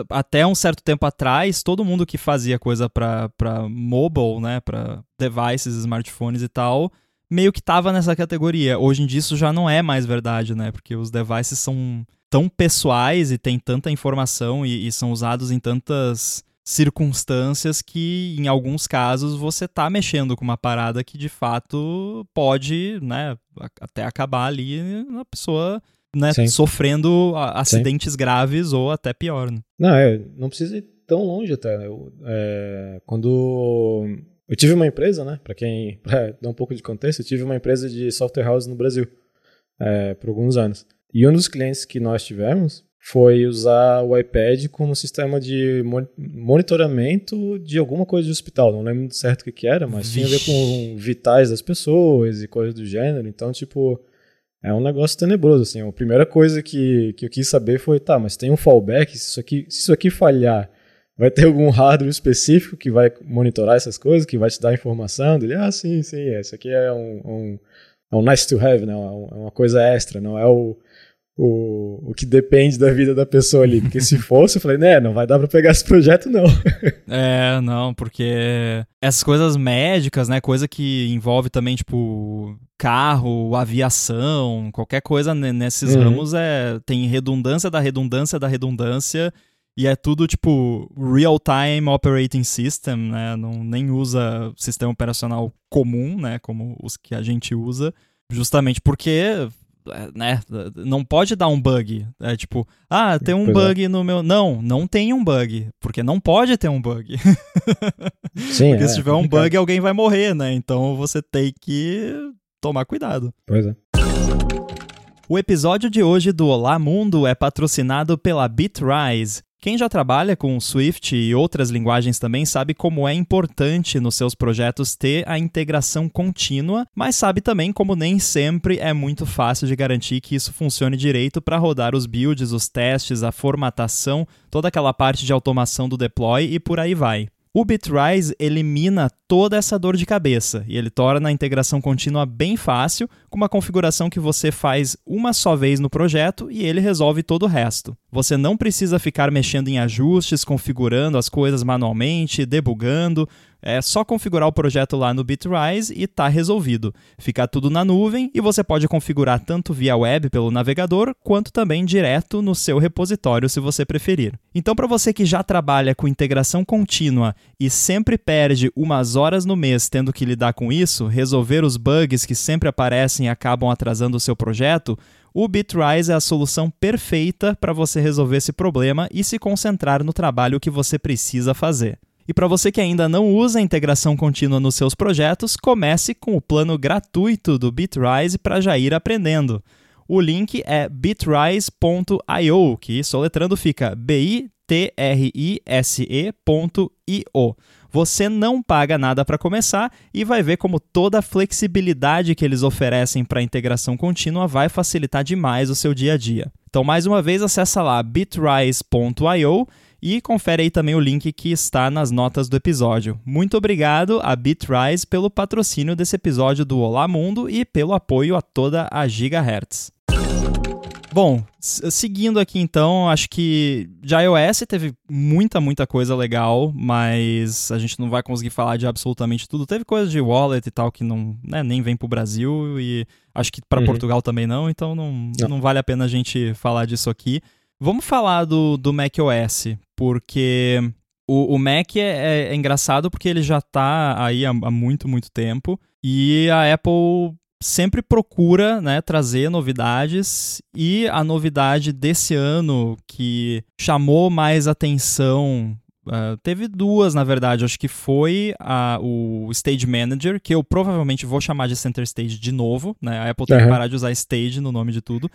S1: até um certo tempo atrás, todo mundo que fazia coisa para mobile, né, para devices, smartphones e tal, meio que tava nessa categoria. Hoje em dia isso já não é mais verdade, né? Porque os devices são tão pessoais e tem tanta informação e, e são usados em tantas circunstâncias que, em alguns casos, você tá mexendo com uma parada que de fato pode, né, até acabar ali na pessoa né, sofrendo acidentes Sim. graves ou até pior. Né?
S2: Não, é, não precisa ir tão longe até. Eu, é, quando eu tive uma empresa, né, para quem pra dar um pouco de contexto, eu tive uma empresa de software house no Brasil é, por alguns anos. E um dos clientes que nós tivemos foi usar o iPad como sistema de monitoramento de alguma coisa de hospital. Não lembro muito certo o que, que era, mas Vixe. tinha a ver com vitais das pessoas e coisas do gênero. Então, tipo, é um negócio tenebroso, assim. A primeira coisa que, que eu quis saber foi, tá, mas tem um fallback, se isso aqui, se isso aqui falhar, vai ter algum hardware específico que vai monitorar essas coisas, que vai te dar informação dele, ah, sim, sim, isso aqui é um, um, é um nice to have, né? É uma coisa extra, não é o o, o que depende da vida da pessoa ali. Porque se fosse, eu falei, né, não vai dar pra pegar esse projeto, não.
S1: é, não, porque essas coisas médicas, né, coisa que envolve também, tipo, carro, aviação, qualquer coisa nesses uhum. ramos é tem redundância da redundância da redundância e é tudo tipo real-time operating system, né? Não nem usa sistema operacional comum, né, como os que a gente usa, justamente porque né, não pode dar um bug. É tipo, ah, tem um pois é. bug é. no meu. Não, não tem um bug, porque não pode ter um bug. Sim, porque é, se tiver um bug, alguém vai morrer, né? Então você tem que tomar cuidado.
S2: Pois é.
S1: O episódio de hoje do Olá Mundo é patrocinado pela Bitrise. Quem já trabalha com Swift e outras linguagens também sabe como é importante nos seus projetos ter a integração contínua, mas sabe também como nem sempre é muito fácil de garantir que isso funcione direito para rodar os builds, os testes, a formatação, toda aquela parte de automação do deploy e por aí vai. O Bitrise elimina toda essa dor de cabeça e ele torna a integração contínua bem fácil, com uma configuração que você faz uma só vez no projeto e ele resolve todo o resto. Você não precisa ficar mexendo em ajustes, configurando as coisas manualmente, debugando. É só configurar o projeto lá no Bitrise e tá resolvido. Fica tudo na nuvem e você pode configurar tanto via web pelo navegador, quanto também direto no seu repositório se você preferir. Então, para você que já trabalha com integração contínua e sempre perde umas horas no mês tendo que lidar com isso, resolver os bugs que sempre aparecem e acabam atrasando o seu projeto, o Bitrise é a solução perfeita para você resolver esse problema e se concentrar no trabalho que você precisa fazer. E para você que ainda não usa a integração contínua nos seus projetos, comece com o plano gratuito do Bitrise para já ir aprendendo. O link é bitrise.io, que soletrando fica B-I-T-R-I-S-E.io. Você não paga nada para começar e vai ver como toda a flexibilidade que eles oferecem para a integração contínua vai facilitar demais o seu dia a dia. Então, mais uma vez, acessa lá bitrise.io e confere aí também o link que está nas notas do episódio. Muito obrigado a Bitrise pelo patrocínio desse episódio do Olá Mundo e pelo apoio a toda a Gigahertz. Bom, seguindo aqui então, acho que de iOS teve muita, muita coisa legal, mas a gente não vai conseguir falar de absolutamente tudo. Teve coisa de wallet e tal que não, né, nem vem pro Brasil e acho que para uhum. Portugal também não, então não, não. não vale a pena a gente falar disso aqui. Vamos falar do, do macOS, porque o, o Mac é, é, é, engraçado porque ele já está aí há, há, muito, muito tempo. E a Apple sempre procura né, trazer novidades. E a novidade desse ano que chamou mais atenção. Uh, teve duas, na verdade. Acho que foi a, o Stage Manager, que eu provavelmente vou chamar de Center Stage de novo. Né? A Apple tem uhum. que parar de usar Stage no nome de tudo.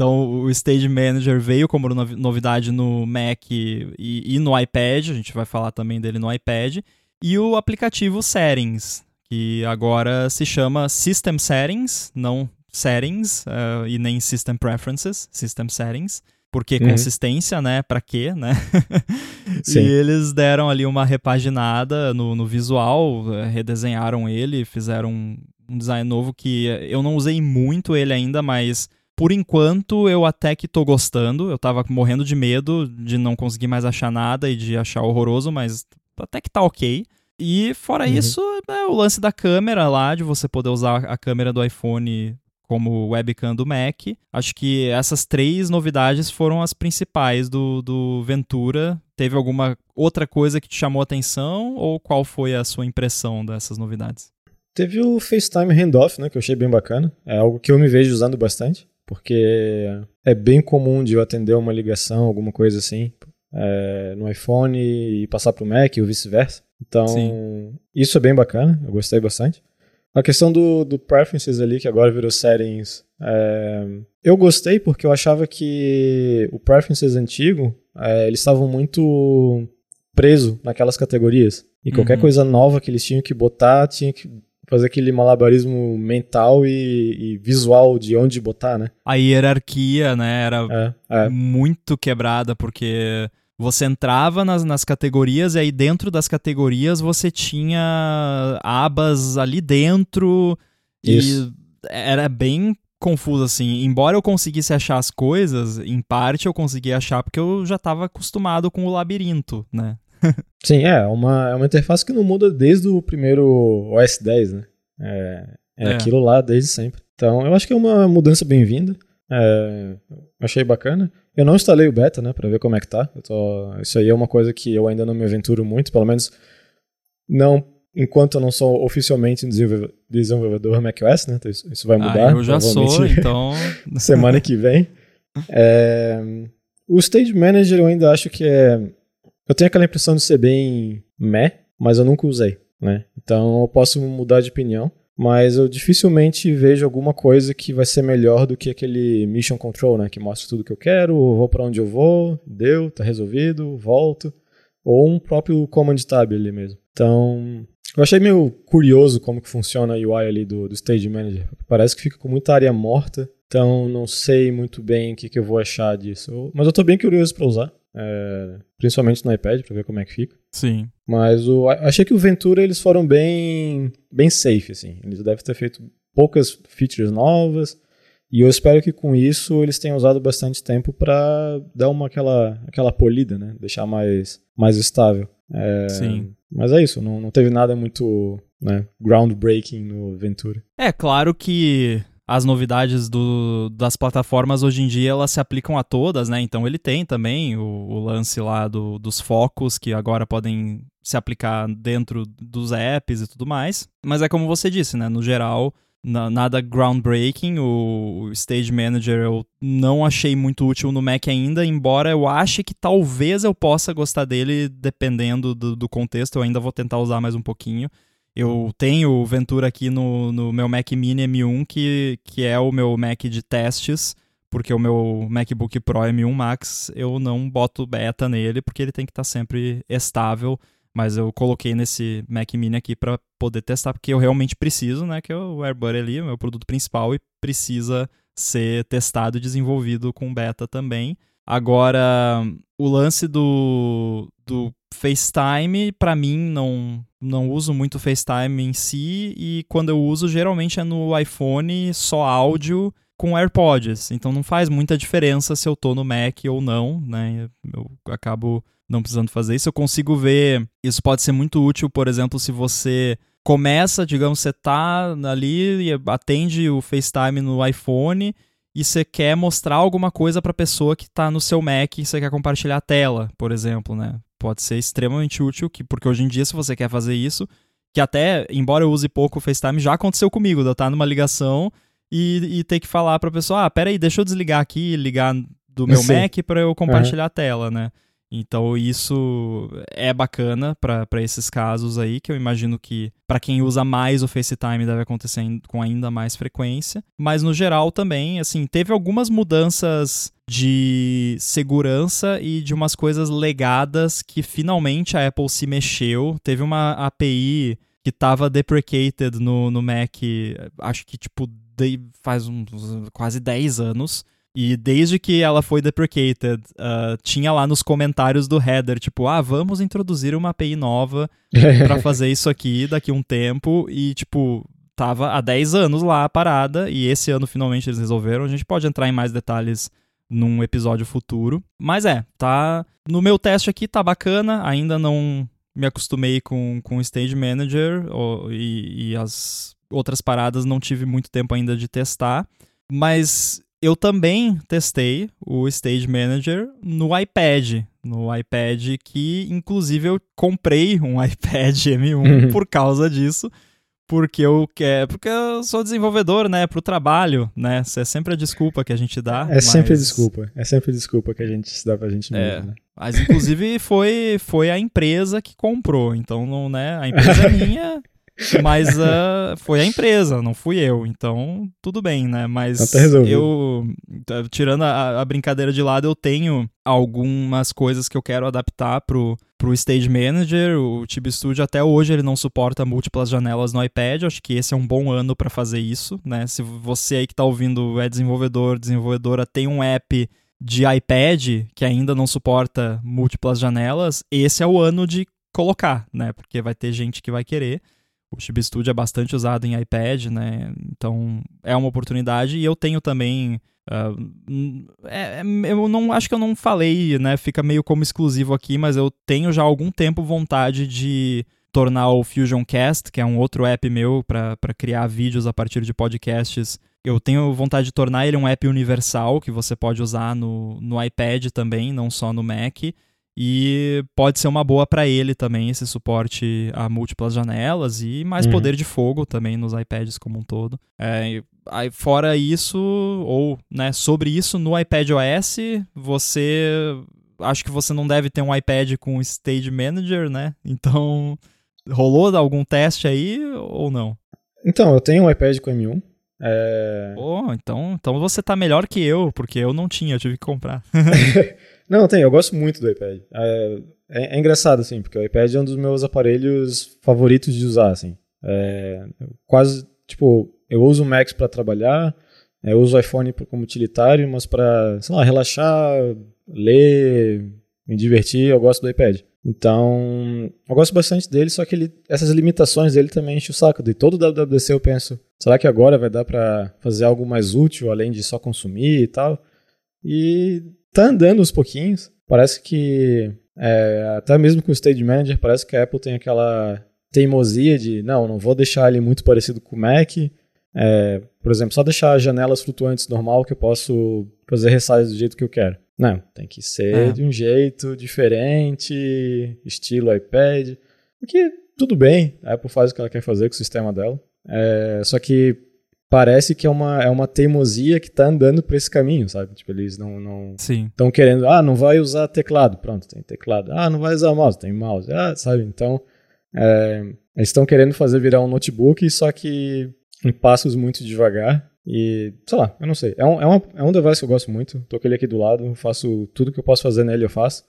S1: Então, o Stage Manager veio como novidade no Mac e, e, no iPad, a gente vai falar também dele no iPad, e o aplicativo Settings, que agora se chama System Settings, não Settings, uh, e nem System Preferences, System Settings, porque uhum. consistência, né? Pra quê, né? e eles deram ali uma repaginada no, no visual, eh, redesenharam ele, fizeram um, um design novo que eu não usei muito ele ainda, mas por enquanto, eu até que tô gostando. Eu tava morrendo de medo de não conseguir mais achar nada e de achar horroroso, mas até que tá ok. E fora uhum. isso, é o lance da câmera lá, de você poder usar a câmera do iPhone como webcam do Mac. Acho que essas três novidades foram as principais do, do Ventura. Teve alguma outra coisa que te chamou a atenção ou qual foi a sua impressão dessas novidades?
S2: Teve o FaceTime Handoff, né, que eu achei bem bacana. É algo que eu me vejo usando bastante porque é bem comum de eu atender uma ligação, alguma coisa assim, é, no iPhone e passar para o Mac ou vice-versa. Então, Sim. isso é bem bacana, eu gostei bastante. A questão do, do preferences ali, que agora virou settings, é, eu gostei porque eu achava que o preferences antigo, é, eles estavam muito preso naquelas categorias. E qualquer uhum. coisa nova que eles tinham que botar, tinha que fazer aquele malabarismo mental e, e, visual de onde botar, né?
S1: A hierarquia, né, era é, é. muito quebrada, porque você entrava nas, nas categorias e aí dentro das categorias você tinha abas ali dentro Isso. e era bem confuso assim. Embora eu conseguisse achar as coisas, em parte eu consegui achar porque eu já estava acostumado com o labirinto, né?
S2: Sim, é uma, é uma interface que não muda desde o primeiro OS 10, né? É, é, é. aquilo lá desde sempre. Então, eu acho que é uma mudança bem-vinda. É, achei bacana. Eu não instalei o beta, né, pra ver como é que tá. Tô, isso aí é uma coisa que eu ainda não me aventuro muito, pelo menos não enquanto eu não sou oficialmente desenvolvedor, desenvolvedor macOS, né? Então isso, isso vai ah, mudar.
S1: Ah, eu já sou, então.
S2: semana que vem. É, o Stage Manager eu ainda acho que é eu tenho aquela impressão de ser bem meh, mas eu nunca usei, né? Então eu posso mudar de opinião, mas eu dificilmente vejo alguma coisa que vai ser melhor do que aquele Mission Control, né? Que mostra tudo que eu quero, vou para onde eu vou, deu, tá resolvido, volto. Ou um próprio Command Tab ali mesmo. Então, eu achei meio curioso como que funciona a UI ali do, do Stage Manager. Parece que fica com muita área morta, então não sei muito bem o que, que eu vou achar disso. Mas eu tô bem curioso para usar. É, principalmente no iPad, para ver como é que fica.
S1: Sim.
S2: Mas o, achei que o Ventura eles foram bem, bem safe, assim. Eles devem ter feito poucas features novas. E eu espero que com isso eles tenham usado bastante tempo para dar uma aquela, aquela polida, né? Deixar mais, mais estável. É,
S1: Sim.
S2: Mas é isso, não, não teve nada muito né, groundbreaking no Ventura.
S1: É claro que as novidades do, das plataformas hoje em dia elas se aplicam a todas, né? Então ele tem também o, o lance lá do, dos focos que agora podem se aplicar dentro dos apps e tudo mais. Mas é como você disse, né? No geral, na, nada groundbreaking. O, Stage Manager eu não achei muito útil no Mac ainda, embora eu ache que talvez eu possa gostar dele dependendo do, do contexto. Eu ainda vou tentar usar mais um pouquinho. Eu tenho o Ventura aqui no, no meu Mac Mini M1, que, que é o meu Mac de testes, porque o meu MacBook Pro M1 Max eu não boto beta nele, porque ele tem que estar tá sempre estável. Mas eu coloquei nesse Mac Mini aqui para poder testar, porque eu realmente preciso, né? Que é o ali, o meu produto principal, e precisa ser testado e desenvolvido com beta também. Agora, o lance do, do FaceTime, para mim, não, não uso muito FaceTime em si, e quando eu uso, geralmente é no iPhone, só áudio com AirPods. Então não faz muita diferença se eu tô no Mac ou não, né? Eu acabo não precisando fazer isso. Eu consigo ver, isso pode ser muito útil, por exemplo, se você começa, digamos, você tá ali e atende o FaceTime no iPhone e você quer mostrar alguma coisa para a pessoa que está no seu Mac e você quer compartilhar a tela, por exemplo, né? Pode ser extremamente útil, que, porque hoje em dia, se você quer fazer isso, que até, embora eu use pouco o FaceTime, já aconteceu comigo, de eu estar numa ligação e, e ter que falar para a pessoa, ah, peraí, deixa eu desligar aqui, ligar do meu Mac para eu compartilhar uhum. a tela, né? Então isso é bacana para esses casos aí, que eu imagino que para quem usa mais o FaceTime deve acontecer com ainda mais frequência. Mas no geral também, assim, teve algumas mudanças de segurança e de umas coisas legadas que finalmente a Apple se mexeu. Teve uma API que estava deprecated no, no Mac, acho que tipo faz uns quase 10 anos e desde que ela foi deprecated, uh, tinha lá nos comentários do header, tipo, ah, vamos introduzir uma API nova para fazer isso aqui daqui a um tempo. E, tipo, tava há 10 anos lá parada, e esse ano finalmente eles resolveram. A gente pode entrar em mais detalhes num episódio futuro. Mas é, tá. No meu teste aqui tá bacana, ainda não me acostumei com, com o Stage Manager ou, e, e as outras paradas não tive muito tempo ainda de testar. Mas eu também testei o Stage Manager no iPad. No iPad que, inclusive, eu comprei um iPad M1 uhum. por causa disso. Porque eu quero. Porque eu sou desenvolvedor, né? Pro trabalho, né? Essa é sempre a desculpa que a gente dá.
S2: É mas... sempre desculpa. É sempre desculpa que a gente dá pra gente mesmo, é, né?
S1: Mas, inclusive, foi, foi a empresa que comprou. Então, não, né? A empresa é minha. Mas uh, foi a empresa, não fui eu. Então, tudo bem, né? Mas
S2: então tá
S1: eu, tirando a, a, brincadeira de lado, eu tenho algumas coisas que eu quero adaptar pro, pro Stage Manager. O Tib Studio até hoje ele não suporta múltiplas janelas no iPad. Acho que esse é um bom ano para fazer isso, né? Se você aí que tá ouvindo é desenvolvedor, desenvolvedora, tem um app de iPad que ainda não suporta múltiplas janelas, esse é o ano de colocar, né? Porque vai ter gente que vai querer. O Chib Studio é bastante usado em iPad, né? Então é uma oportunidade. E eu tenho também. Uh, é, eu não acho que eu não falei, né? Fica meio como exclusivo aqui, mas eu tenho já há algum tempo vontade de tornar o Fusion Cast, que é um outro app meu para criar vídeos a partir de podcasts. Eu tenho vontade de tornar ele um app universal que você pode usar no, no iPad também, não só no Mac. E pode ser uma boa para ele também esse suporte a múltiplas janelas e mais uhum. poder de fogo também nos iPads como um todo. É, aí, fora isso, ou né, sobre isso, no iPad OS, você. Acho que você não deve ter um iPad com Stage Manager, né? Então, rolou algum teste aí ou não?
S2: Então, eu tenho um iPad com M1. É...
S1: Pô, então, então você tá melhor que eu, porque eu não tinha, eu tive que comprar.
S2: Não, tem, eu gosto muito do iPad. É, é, é, engraçado, assim, porque o iPad é um dos meus aparelhos favoritos de usar, assim. É, quase, tipo, eu uso o Mac para trabalhar, eu uso o iPhone como utilitário, mas para, sei lá, relaxar, ler, me divertir, eu gosto do iPad. Então, eu gosto bastante dele, só que ele, essas limitações dele também enchem o saco. De todo o WWDC eu penso, será que agora vai dar para fazer algo mais útil, além de só consumir e tal? E tá andando uns pouquinhos. Parece que, é, até mesmo com o Stage Manager, parece que a Apple tem aquela teimosia de, não, não vou deixar ele muito parecido com o Mac. É, por exemplo, só deixar janelas flutuantes normal que eu posso fazer resize do jeito que eu quero. Não, tem que ser é. de um jeito diferente, estilo iPad. Que tudo bem, a Apple faz o que ela quer fazer com o sistema dela. É, só que parece que é uma, é uma teimosia que tá andando por esse caminho, sabe? Tipo, eles não não estão querendo, ah, não vai usar teclado, pronto, tem teclado. Ah, não vai usar mouse, tem mouse. Ah, sabe? Então, é, eles estão querendo fazer virar um notebook, só que em passos muito devagar. E, sei lá, eu não sei. É um, é, uma, é um device que eu gosto muito. Tô com ele aqui do lado, faço tudo que eu posso fazer nele, eu faço.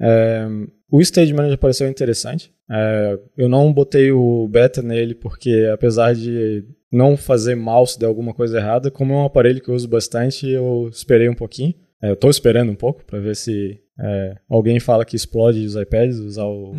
S2: É, o Stage Manager pareceu interessante. É, eu não botei o beta nele porque, apesar de não fazer mal se der alguma coisa errada, como é um aparelho que eu uso bastante, eu esperei um pouquinho. É, eu estou esperando um pouco para ver se é, alguém fala que explode os iPads usar o.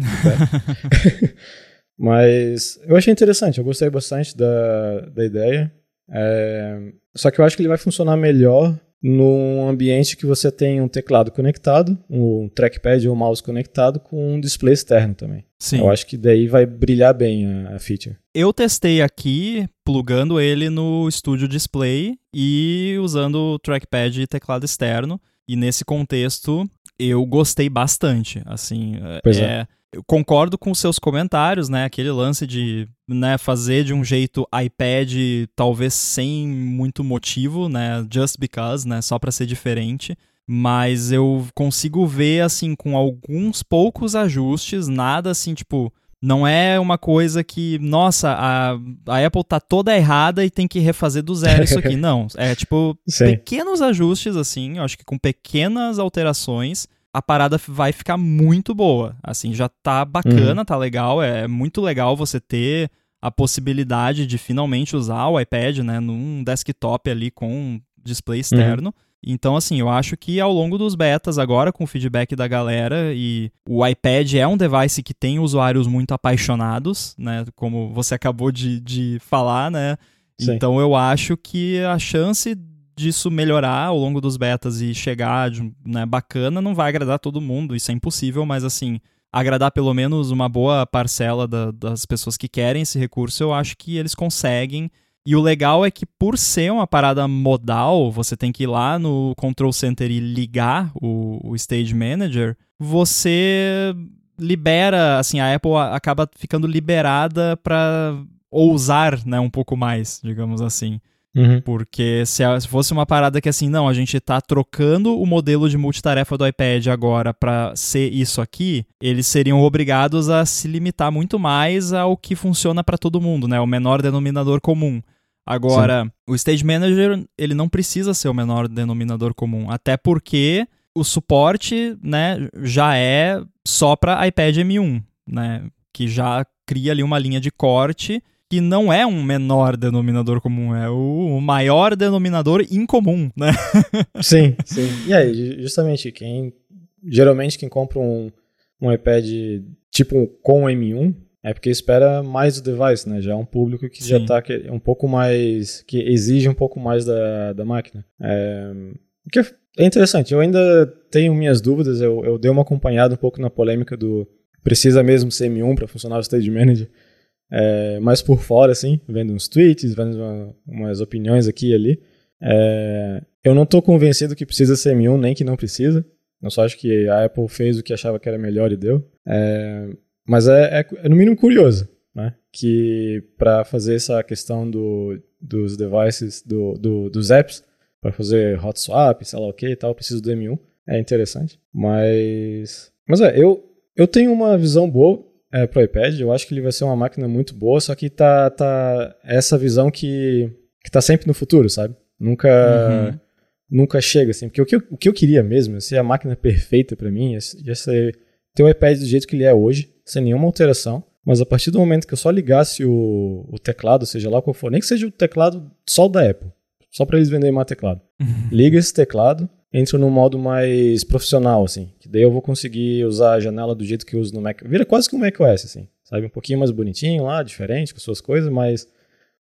S2: Mas eu achei interessante, eu gostei bastante da, da ideia. É, só que eu acho que ele vai funcionar melhor num ambiente que você tem um teclado conectado, um trackpad ou um mouse conectado com um display externo também.
S1: Sim.
S2: Eu acho que daí vai brilhar bem a, a feature.
S1: Eu testei aqui, plugando ele no Studio Display e usando o trackpad e teclado externo. E nesse contexto, eu gostei bastante. Assim,
S2: pois é, é
S1: eu concordo com seus comentários, né? Aquele lance de né, fazer de um jeito iPad, talvez sem muito motivo, né? Just because, né? Só para ser diferente. Mas eu consigo ver, assim, com alguns poucos ajustes, nada assim, tipo. Não é uma coisa que, nossa, a, a Apple tá toda errada e tem que refazer do zero isso aqui. Não. É tipo Sim. pequenos ajustes, assim, eu acho que com pequenas alterações a parada vai ficar muito boa. Assim, já tá bacana, uhum. tá legal. É muito legal você ter a possibilidade de finalmente usar o iPad, né, num desktop ali com display externo. Uhum. Então, assim, eu acho que ao longo dos betas, agora com o feedback da galera, e o iPad é um device que tem usuários muito apaixonados, né? Como você acabou de, de falar, né? Sim. Então eu acho que a chance disso melhorar ao longo dos betas e chegar né, bacana, não vai agradar todo mundo, isso é impossível, mas assim, agradar pelo menos uma boa parcela da, das pessoas que querem esse recurso, eu acho que eles conseguem. E o legal é que, por ser uma parada modal, você tem que ir lá no Control Center e ligar o, o Stage Manager, você libera, assim, a Apple acaba ficando liberada para ousar né, um pouco mais, digamos assim. Uhum. Porque se, fosse uma parada que assim, não, a gente tá trocando o modelo de multitarefa do iPad agora para ser isso aqui, eles seriam obrigados a se limitar muito mais ao que funciona para todo mundo, né? O menor denominador comum. Agora, Sim. o Stage Manager, ele não precisa ser o menor denominador comum, até porque o suporte, né, já é só para iPad M1, né, que já cria ali uma linha de corte que não é um menor denominador comum, é o maior denominador incomum, né?
S2: sim, sim. E aí, justamente, quem geralmente quem compra um, um iPad tipo com M1 é porque espera mais do device, né? Já é um público que sim. já está um pouco mais. que exige um pouco mais da, da máquina. É, que é interessante, eu ainda tenho minhas dúvidas, eu, eu dei uma acompanhada um pouco na polêmica do precisa mesmo ser M1 para funcionar o Stage Manager é, mais por fora, assim, vendo uns tweets, vendo uma, umas opiniões aqui e ali. É, eu não estou convencido que precisa ser M1, nem que não precisa. Eu só acho que a Apple fez o que achava que era melhor e deu. É, mas é, é, é, no mínimo curioso, né? Que para fazer essa questão do, dos devices, do, do dos apps, para fazer hot swap, sei lá o que e tal, preciso do M1. É interessante. Mas. Mas é, eu, eu tenho uma visão boa é, pro iPad. Eu acho que ele vai ser uma máquina muito boa, só que tá, tá essa visão que, que tá sempre no futuro, sabe? Nunca, uhum. nunca chega, assim. Porque o que, eu, o que eu queria mesmo, ser a máquina perfeita para mim, ia ser ter o iPad do jeito que ele é hoje, sem nenhuma alteração. Mas a partir do momento que eu só ligasse o, o teclado, seja lá qual for, nem que seja o teclado só da Apple, só para eles venderem mais teclado. Liga esse teclado, entro no modo mais profissional, assim. Que daí eu vou conseguir usar a janela do jeito que eu uso no Mac. Vira quase que um macOS, assim. Sabe? Um pouquinho mais bonitinho lá, diferente, com suas coisas, mas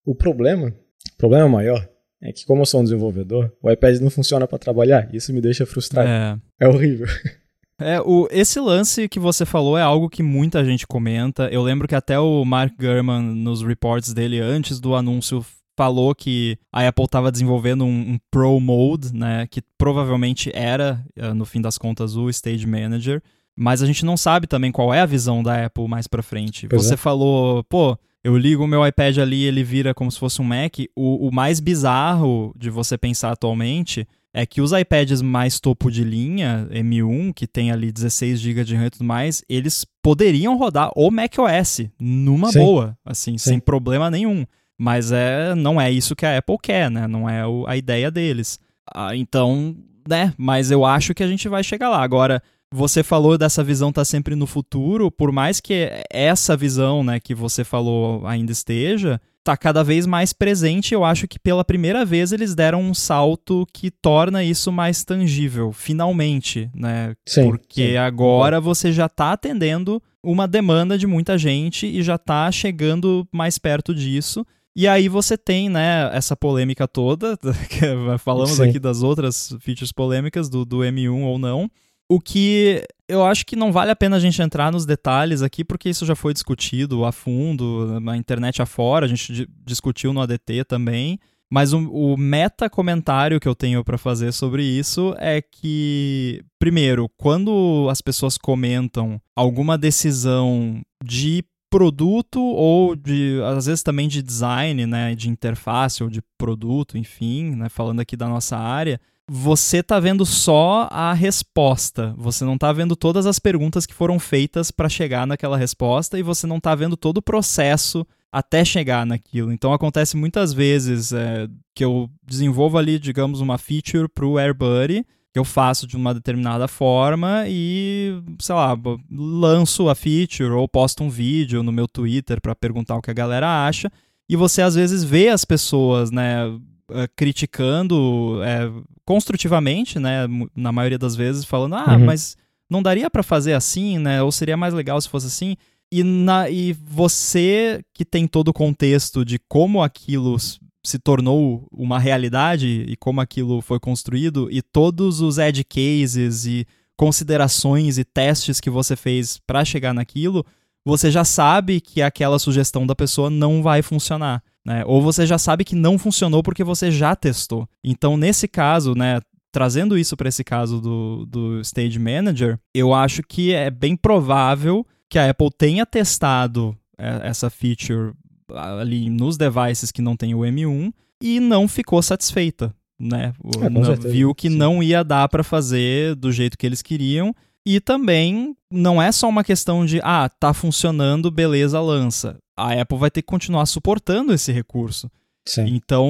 S2: o problema, o problema maior, é que como eu sou um desenvolvedor, o iPad não funciona para trabalhar. Isso me deixa frustrado. É, é horrível.
S1: É, o, esse lance que você falou é algo que muita gente comenta. Eu lembro que até o Mark Gurman, nos reports dele antes do anúncio, falou que a Apple estava desenvolvendo um, um, Pro Mode, né, que provavelmente era, eh, no fim das contas, o Stage Manager, mas a gente não sabe também qual é a visão da Apple mais para frente. Pois Você é. falou, pô, eu ligo o meu iPad ali ele vira como se fosse um Mac. O, o mais bizarro de você pensar atualmente é que os iPads mais topo de linha, M1, que tem ali 16 GB de RAM e tudo mais, eles poderiam rodar o macOS numa Sim. boa, assim, Sim. sem problema nenhum. Mas é, não é isso que a Apple quer, né? Não é o, a ideia deles. Ah, então, né? Mas eu acho que a gente vai chegar lá. Agora, você falou dessa visão estar tá sempre no futuro, por mais que essa visão, né, que você falou ainda esteja, tá cada vez mais presente. Eu acho que pela primeira vez eles deram um salto que torna isso mais tangível, finalmente, né? Sim, Porque sim. agora você já está atendendo uma demanda de muita gente e já está chegando mais perto disso. E aí você tem, né, essa polêmica toda, falamos Sim. aqui das outras features polêmicas do, do M1 ou não, o que eu acho que não vale a pena a gente entrar nos detalhes aqui, porque isso já foi discutido a fundo, na internet afora, a gente discutiu no ADT também. Mas o, o meta comentário que eu tenho para fazer sobre isso é que, primeiro, quando as pessoas comentam alguma decisão de produto ou de às vezes também de design, né, de interface ou de produto, enfim, né, falando aqui da nossa área, você tá vendo só a resposta. Você não tá vendo todas as perguntas que foram feitas para chegar naquela resposta e você não tá vendo todo o processo até chegar naquilo. Então acontece muitas vezes é, que eu desenvolvo ali, digamos, uma feature pro AirBuddy que eu faço de uma determinada forma e, sei lá, lanço a feature ou posto um vídeo no meu Twitter para perguntar o que a galera acha. E você às vezes vê as pessoas, né, eh, criticando é, construtivamente, né, na maioria das vezes, falando, ah, uhum. mas não daria para fazer assim, né, ou seria mais legal se fosse assim. E, na, e você que tem todo o contexto de como aquilo se tornou uma realidade e como aquilo foi construído e todos os edge cases e considerações e testes que você fez para chegar naquilo, você já sabe que aquela sugestão da pessoa não vai funcionar, né? Ou você já sabe que não funcionou porque você já testou. Então, nesse caso, né, trazendo isso para esse caso do, do Stage Manager, eu acho que é bem provável que a Apple tenha testado é, essa feature ali nos devices que não tem o M1 e não ficou satisfeita, né?
S2: É, certeza.
S1: Viu que
S2: Sim.
S1: não ia dar para fazer do jeito que eles queriam e também não é só uma questão de ah, tá funcionando, beleza, lança. A Apple vai ter que continuar suportando esse recurso.
S2: Sim.
S1: Então,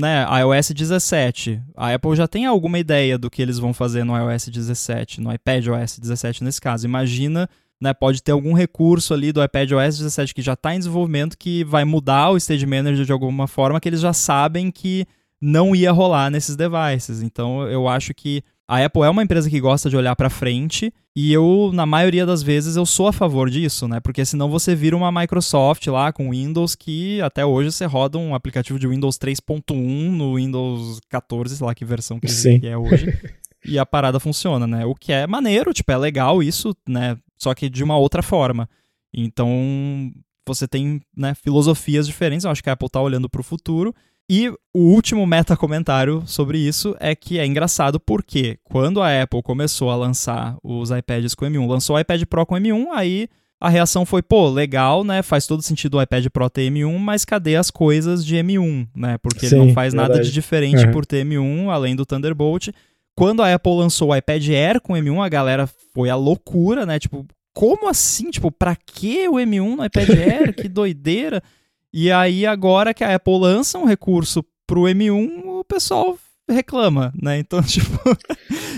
S1: né, iOS 17. A Apple já tem alguma ideia do que eles vão fazer no iOS 17, no iPad OS 17 nesse caso. Imagina, né, pode ter algum recurso ali do iPad OS 17 que já está em desenvolvimento que vai mudar o Stage Manager de alguma forma que eles já sabem que não ia rolar nesses devices. Então, eu acho que a Apple é uma empresa que gosta de olhar para frente e eu, na maioria das vezes, eu sou a favor disso, né? Porque senão você vira uma Microsoft lá com Windows que até hoje você roda um aplicativo de Windows 3.1 no Windows 14, sei lá que versão que, que é hoje. e a parada funciona, né? O que é maneiro, tipo, é legal isso, né? Só que de uma outra forma. Então, você tem né, filosofias diferentes. Eu acho que a Apple tá olhando para o futuro. E o último meta comentário sobre isso é que é engraçado porque quando a Apple começou a lançar os iPads com M1, lançou o iPad Pro com M1, aí a reação foi, pô, legal, né? Faz todo sentido o iPad Pro ter M1, mas cadê as coisas de M1, né? Porque
S2: Sim,
S1: ele não faz nada
S2: verdade.
S1: de diferente
S2: Uhum.
S1: por ter M1, além do Thunderbolt. Quando a Apple lançou o iPad Air com M1, a galera foi a loucura, né? Tipo, como assim? Tipo, pra que o M1 no iPad Air? que doideira. E aí, agora que a Apple lança um recurso pro M1, o pessoal reclama, né? Então, tipo.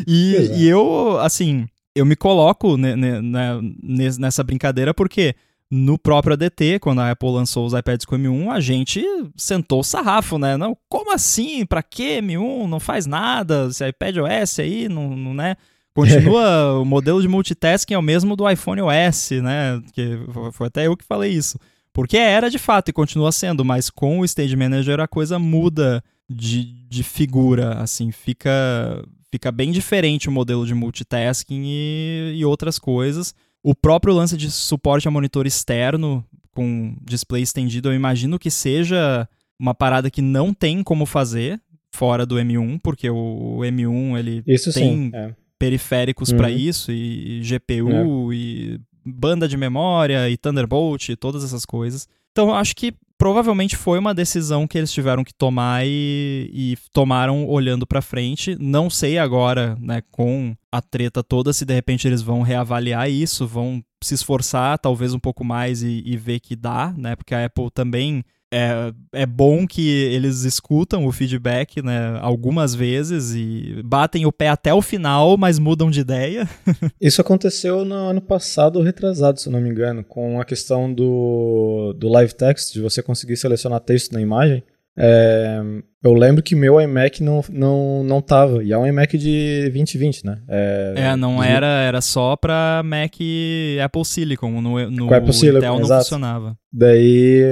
S1: e, e eu, assim, eu me coloco ne- ne- né, nes- nessa brincadeira porque no próprio ADT, quando a Apple lançou os iPads com M1, a gente sentou o sarrafo, né? Não, como assim? Pra que M1? Não faz nada. Esse iPad OS aí, não, não né? Continua, o modelo de multitasking é o mesmo do iPhone OS, né? Que foi- foi até eu que falei isso. Porque era de fato e continua sendo, mas com o Stage Manager a coisa muda de, de figura, assim, fica, fica bem diferente o modelo de multitasking e, e outras coisas. O próprio lance de suporte a monitor externo com display estendido, eu imagino que seja uma parada que não tem como fazer fora do M1, porque o M1 ele
S2: Isso
S1: tem
S2: sim. É.
S1: periféricos
S2: Uhum.
S1: pra isso e, e GPU e banda de memória e Thunderbolt e todas essas coisas. Então eu acho que provavelmente foi uma decisão que eles tiveram que tomar e, e tomaram olhando pra frente. Não sei agora, né, com a treta toda, se de repente eles vão reavaliar isso, vão se esforçar talvez um pouco mais e, e ver que dá, né? Porque a Apple também é, é bom que eles escutam o feedback, né, algumas vezes e batem o pé até o final, mas mudam de ideia.
S2: Isso aconteceu no ano passado, retrasado, se não me engano, com a questão do, do live text, de você conseguir selecionar texto na imagem. É, eu lembro que meu iMac não, não, não tava, e é um iMac de 2020, né? É,
S1: É, não
S2: de-
S1: era, era só pra Mac Apple Silicon, no, no
S2: Com Apple Silicon,
S1: Intel não
S2: exato.
S1: funcionava.
S2: Daí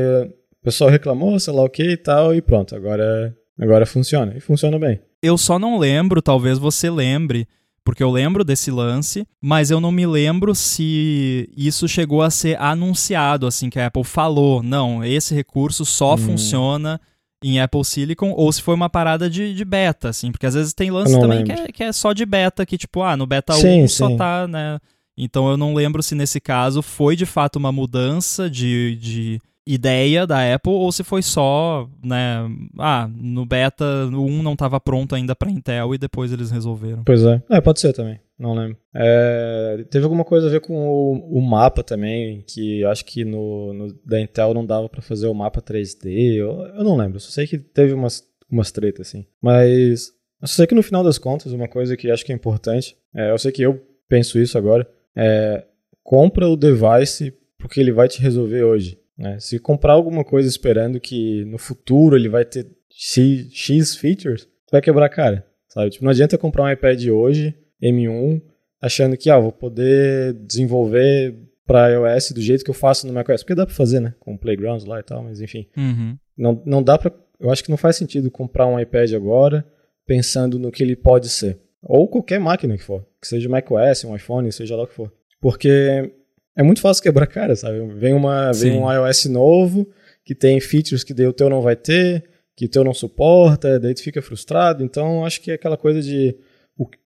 S2: o pessoal reclamou, sei lá o que e tal, e pronto, agora, agora funciona. E funciona bem.
S1: Eu só não lembro, talvez você lembre, porque eu lembro desse lance, mas eu não me lembro se isso chegou a ser anunciado, assim, que a Apple falou, não, esse recurso só
S2: Hum.
S1: funciona em Apple Silicon, ou se foi uma parada de, de beta, assim, porque às vezes tem lance também que é, que é só de beta, que tipo, ah, no beta
S2: Sim,
S1: 1 só
S2: sim.
S1: tá, né, então eu não lembro se nesse caso foi de fato uma mudança de, de ideia da Apple ou se foi só, né, ah, no beta o 1 não estava pronto ainda para Intel e depois eles resolveram.
S2: Pois é. É, pode ser também, não lembro. É, teve alguma coisa a ver com o, o mapa também, que acho que no, no- da Intel não dava pra fazer o mapa 3D, eu, eu não lembro, só sei que teve umas, umas tretas assim. Mas eu só sei que no final das contas, uma coisa que acho que é importante, é, eu sei que eu penso isso agora, é compra o device porque ele vai te resolver hoje. Né? Se comprar alguma coisa esperando que no futuro ele vai ter X, X features, tu vai quebrar a cara. Sabe? Tipo, não adianta comprar um iPad hoje, M1, achando que ah, vou poder desenvolver para iOS do jeito que eu faço no macOS. Porque dá pra fazer, né? Com playgrounds lá e tal, mas enfim.
S1: Uhum.
S2: Não, não dá pra. Eu acho que não faz sentido comprar um iPad agora pensando no que ele pode ser. Ou qualquer máquina que for. Que seja macOS, um iPhone, seja lá o que for. Porque é muito fácil quebrar a cara, sabe? Vem, uma, vem um iOS novo que tem features que daí o teu não vai ter, que o teu não suporta, daí tu fica frustrado. Então acho que é aquela coisa de.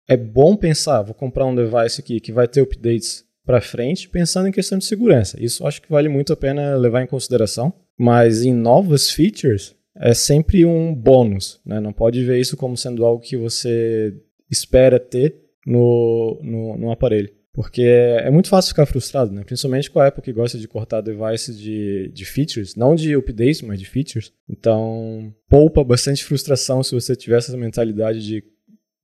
S2: É bom pensar, vou comprar um device aqui que vai ter updates para frente, pensando em questão de segurança. Isso acho que vale muito a pena levar em consideração. Mas em novas features, é sempre um bônus, né? Não pode ver isso como sendo algo que você espera ter no, no, no aparelho. Porque é muito fácil ficar frustrado, né? Principalmente com a Apple que gosta de cortar devices de, de features, não de updates, mas de features. Então, poupa bastante frustração se você tiver essa mentalidade de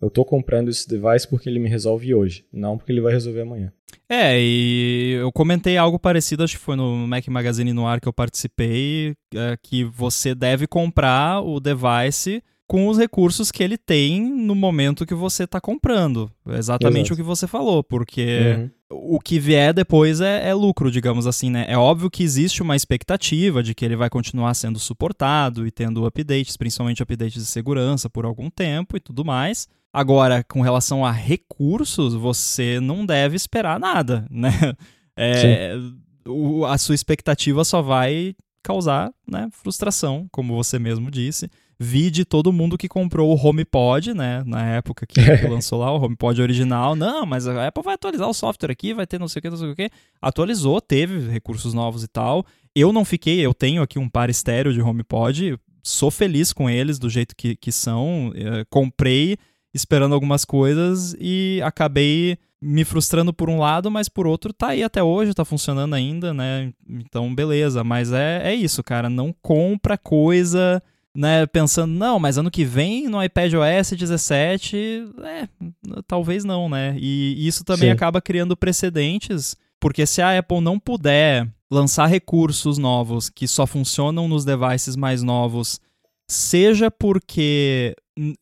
S2: eu tô comprando esse device porque ele me resolve hoje, não porque ele vai resolver amanhã.
S1: É, e eu comentei algo parecido, acho que foi no Mac Magazine no ar que eu participei, é, que você deve comprar o device com os recursos que ele tem no momento que você está comprando. Exatamente Exato. o que você falou, porque uhum. o que vier depois é, é, lucro, digamos assim, né? É óbvio que existe uma expectativa de que ele vai continuar sendo suportado e tendo updates, principalmente updates de segurança por algum tempo e tudo mais. Agora, com relação a recursos, você não deve esperar nada, né? É, o, a sua expectativa só vai causar né, frustração, como você mesmo disse. Vi de todo mundo que comprou o HomePod, né? Na época que lançou lá o HomePod original. Não, mas a Apple vai atualizar o software aqui, vai ter não sei o que, não sei o que. Atualizou, teve recursos novos e tal. Eu não fiquei, eu tenho aqui um par estéreo de HomePod. Sou feliz com eles do jeito que, que são. É, comprei esperando algumas coisas e acabei me frustrando por um lado, mas por outro tá aí até hoje, tá funcionando ainda, né? Então, beleza. Mas é, é isso, cara. Não compra coisa, né? Pensando, não, mas ano que vem no iPad OS 17, é, talvez não, né? E isso também Sim. acaba criando precedentes, porque se a Apple não puder lançar recursos novos que só funcionam nos devices mais novos, seja porque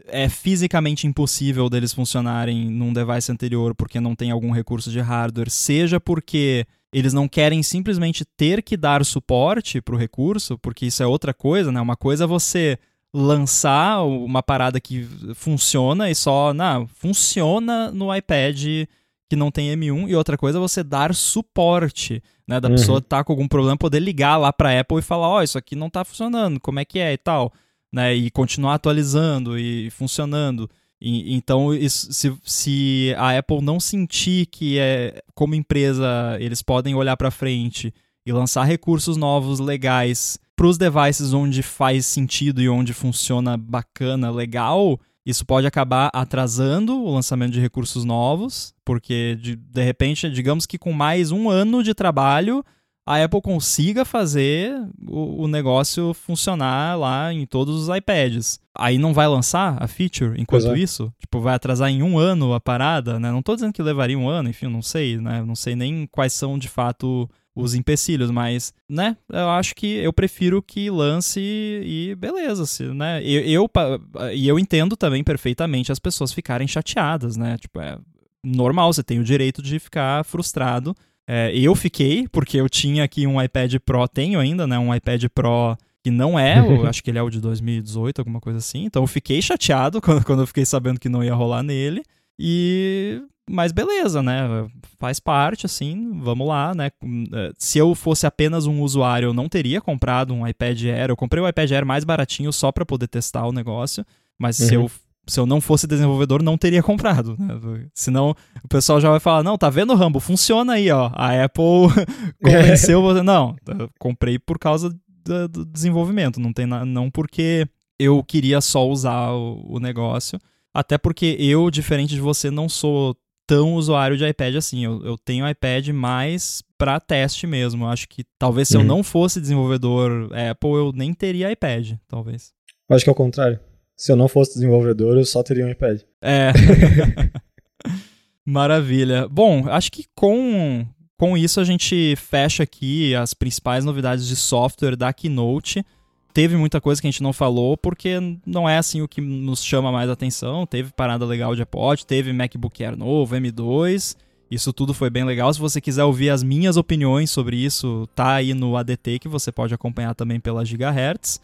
S1: é fisicamente impossível deles funcionarem num device anterior porque não tem algum recurso de hardware, seja porque eles não querem simplesmente ter que dar suporte para o recurso, porque isso é outra coisa, né? Uma coisa é você lançar uma parada que funciona e só, não, funciona no iPad que não tem M1 e outra coisa é você dar suporte, né, da uhum. pessoa tá com algum problema poder ligar lá para Apple e falar, ó, oh, isso aqui não tá funcionando, como é que é e tal né, e continuar atualizando e funcionando. E, então, isso, se, se a Apple não sentir que é como empresa eles podem olhar para frente e lançar recursos novos legais para os devices onde faz sentido e onde funciona bacana, legal, isso pode acabar atrasando o lançamento de recursos novos, porque de, de repente, digamos que com mais um ano de trabalho, a Apple consiga fazer o, o, negócio funcionar lá em todos os iPads. Aí não vai lançar a feature enquanto é. isso? Tipo, vai atrasar em um ano a parada, né? Não tô dizendo que levaria um ano, enfim, não sei, né? Não sei nem quais são de fato os empecilhos, mas, né, eu acho que eu prefiro que lance e beleza, né? Eu, eu, e eu entendo também perfeitamente as pessoas ficarem chateadas, né? Tipo, é normal, você tem o direito de ficar frustrado é, eu fiquei, porque eu tinha aqui um iPad Pro, tenho ainda, né? Um iPad Pro que não é, eu acho que ele é o de 2018, alguma coisa assim. Então eu fiquei chateado quando, quando eu fiquei sabendo que não ia rolar nele. E. Mas beleza, né? Faz parte, assim, vamos lá, né? É, se eu fosse apenas um usuário, eu não teria comprado um iPad Air. Eu comprei o iPad Air mais baratinho só para poder testar o negócio. Mas uhum. se eu se eu não fosse desenvolvedor, não teria comprado. Né? Senão o pessoal já vai falar: não, tá vendo, Rambo? Funciona aí, ó. A Apple convenceu você. Não, comprei por causa do, do desenvolvimento, não tem na... não porque eu queria só usar o, o negócio. Até porque eu, diferente de você, não sou tão usuário de iPad assim. Eu, eu tenho iPad mais para teste mesmo. Eu acho que talvez se uhum. eu não fosse desenvolvedor Apple, eu nem teria iPad, talvez.
S2: Acho que é o contrário se eu não fosse desenvolvedor, eu só teria um iPad.
S1: É. Maravilha. Bom, acho que com, com isso a gente fecha aqui as principais novidades de software da Keynote. Teve muita coisa que a gente não falou, porque não é assim o que nos chama mais atenção. Teve parada legal de iPod, teve MacBook Air novo, M2. Isso tudo foi bem legal. Se você quiser ouvir as minhas opiniões sobre isso, tá aí no ADT, que você pode acompanhar também pela Gigahertz.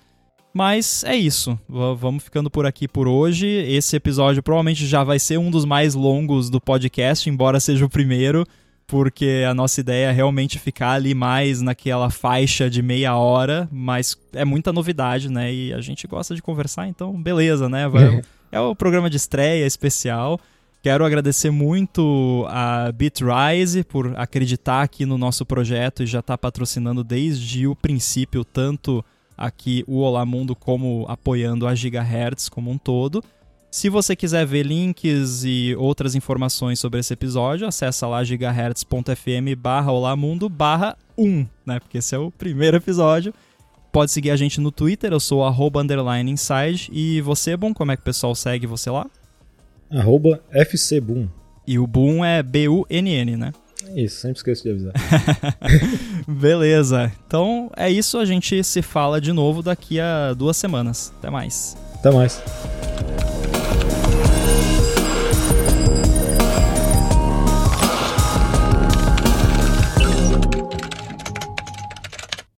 S1: Mas é isso. Vamos ficando por aqui por hoje. Esse episódio provavelmente já vai ser um dos mais longos do podcast, embora seja o primeiro, porque a nossa ideia é realmente ficar ali mais naquela faixa de meia hora, mas é muita novidade, né? E a gente gosta de conversar, então beleza, né? Vai, é o programa de estreia especial. Quero agradecer muito a Bitrise por acreditar aqui no nosso projeto e já estar tá patrocinando desde o princípio tanto aqui o Olá Mundo como apoiando a Gigahertz como um todo. Se você quiser ver links e outras informações sobre esse episódio, acessa lá gigahertz.fm barra olamundo barra 1, né? Porque esse é o primeiro episódio. Pode seguir a gente no Twitter, eu sou arroba underline inside. E você, Boom, como é que o pessoal segue você lá?
S2: Arroba FCBoom.
S1: E o Boom é B-U-N-N, né?
S2: Isso, sempre esqueço de avisar.
S1: Beleza. Então é isso, a gente se fala de novo daqui a duas semanas. Até mais.
S2: Até mais.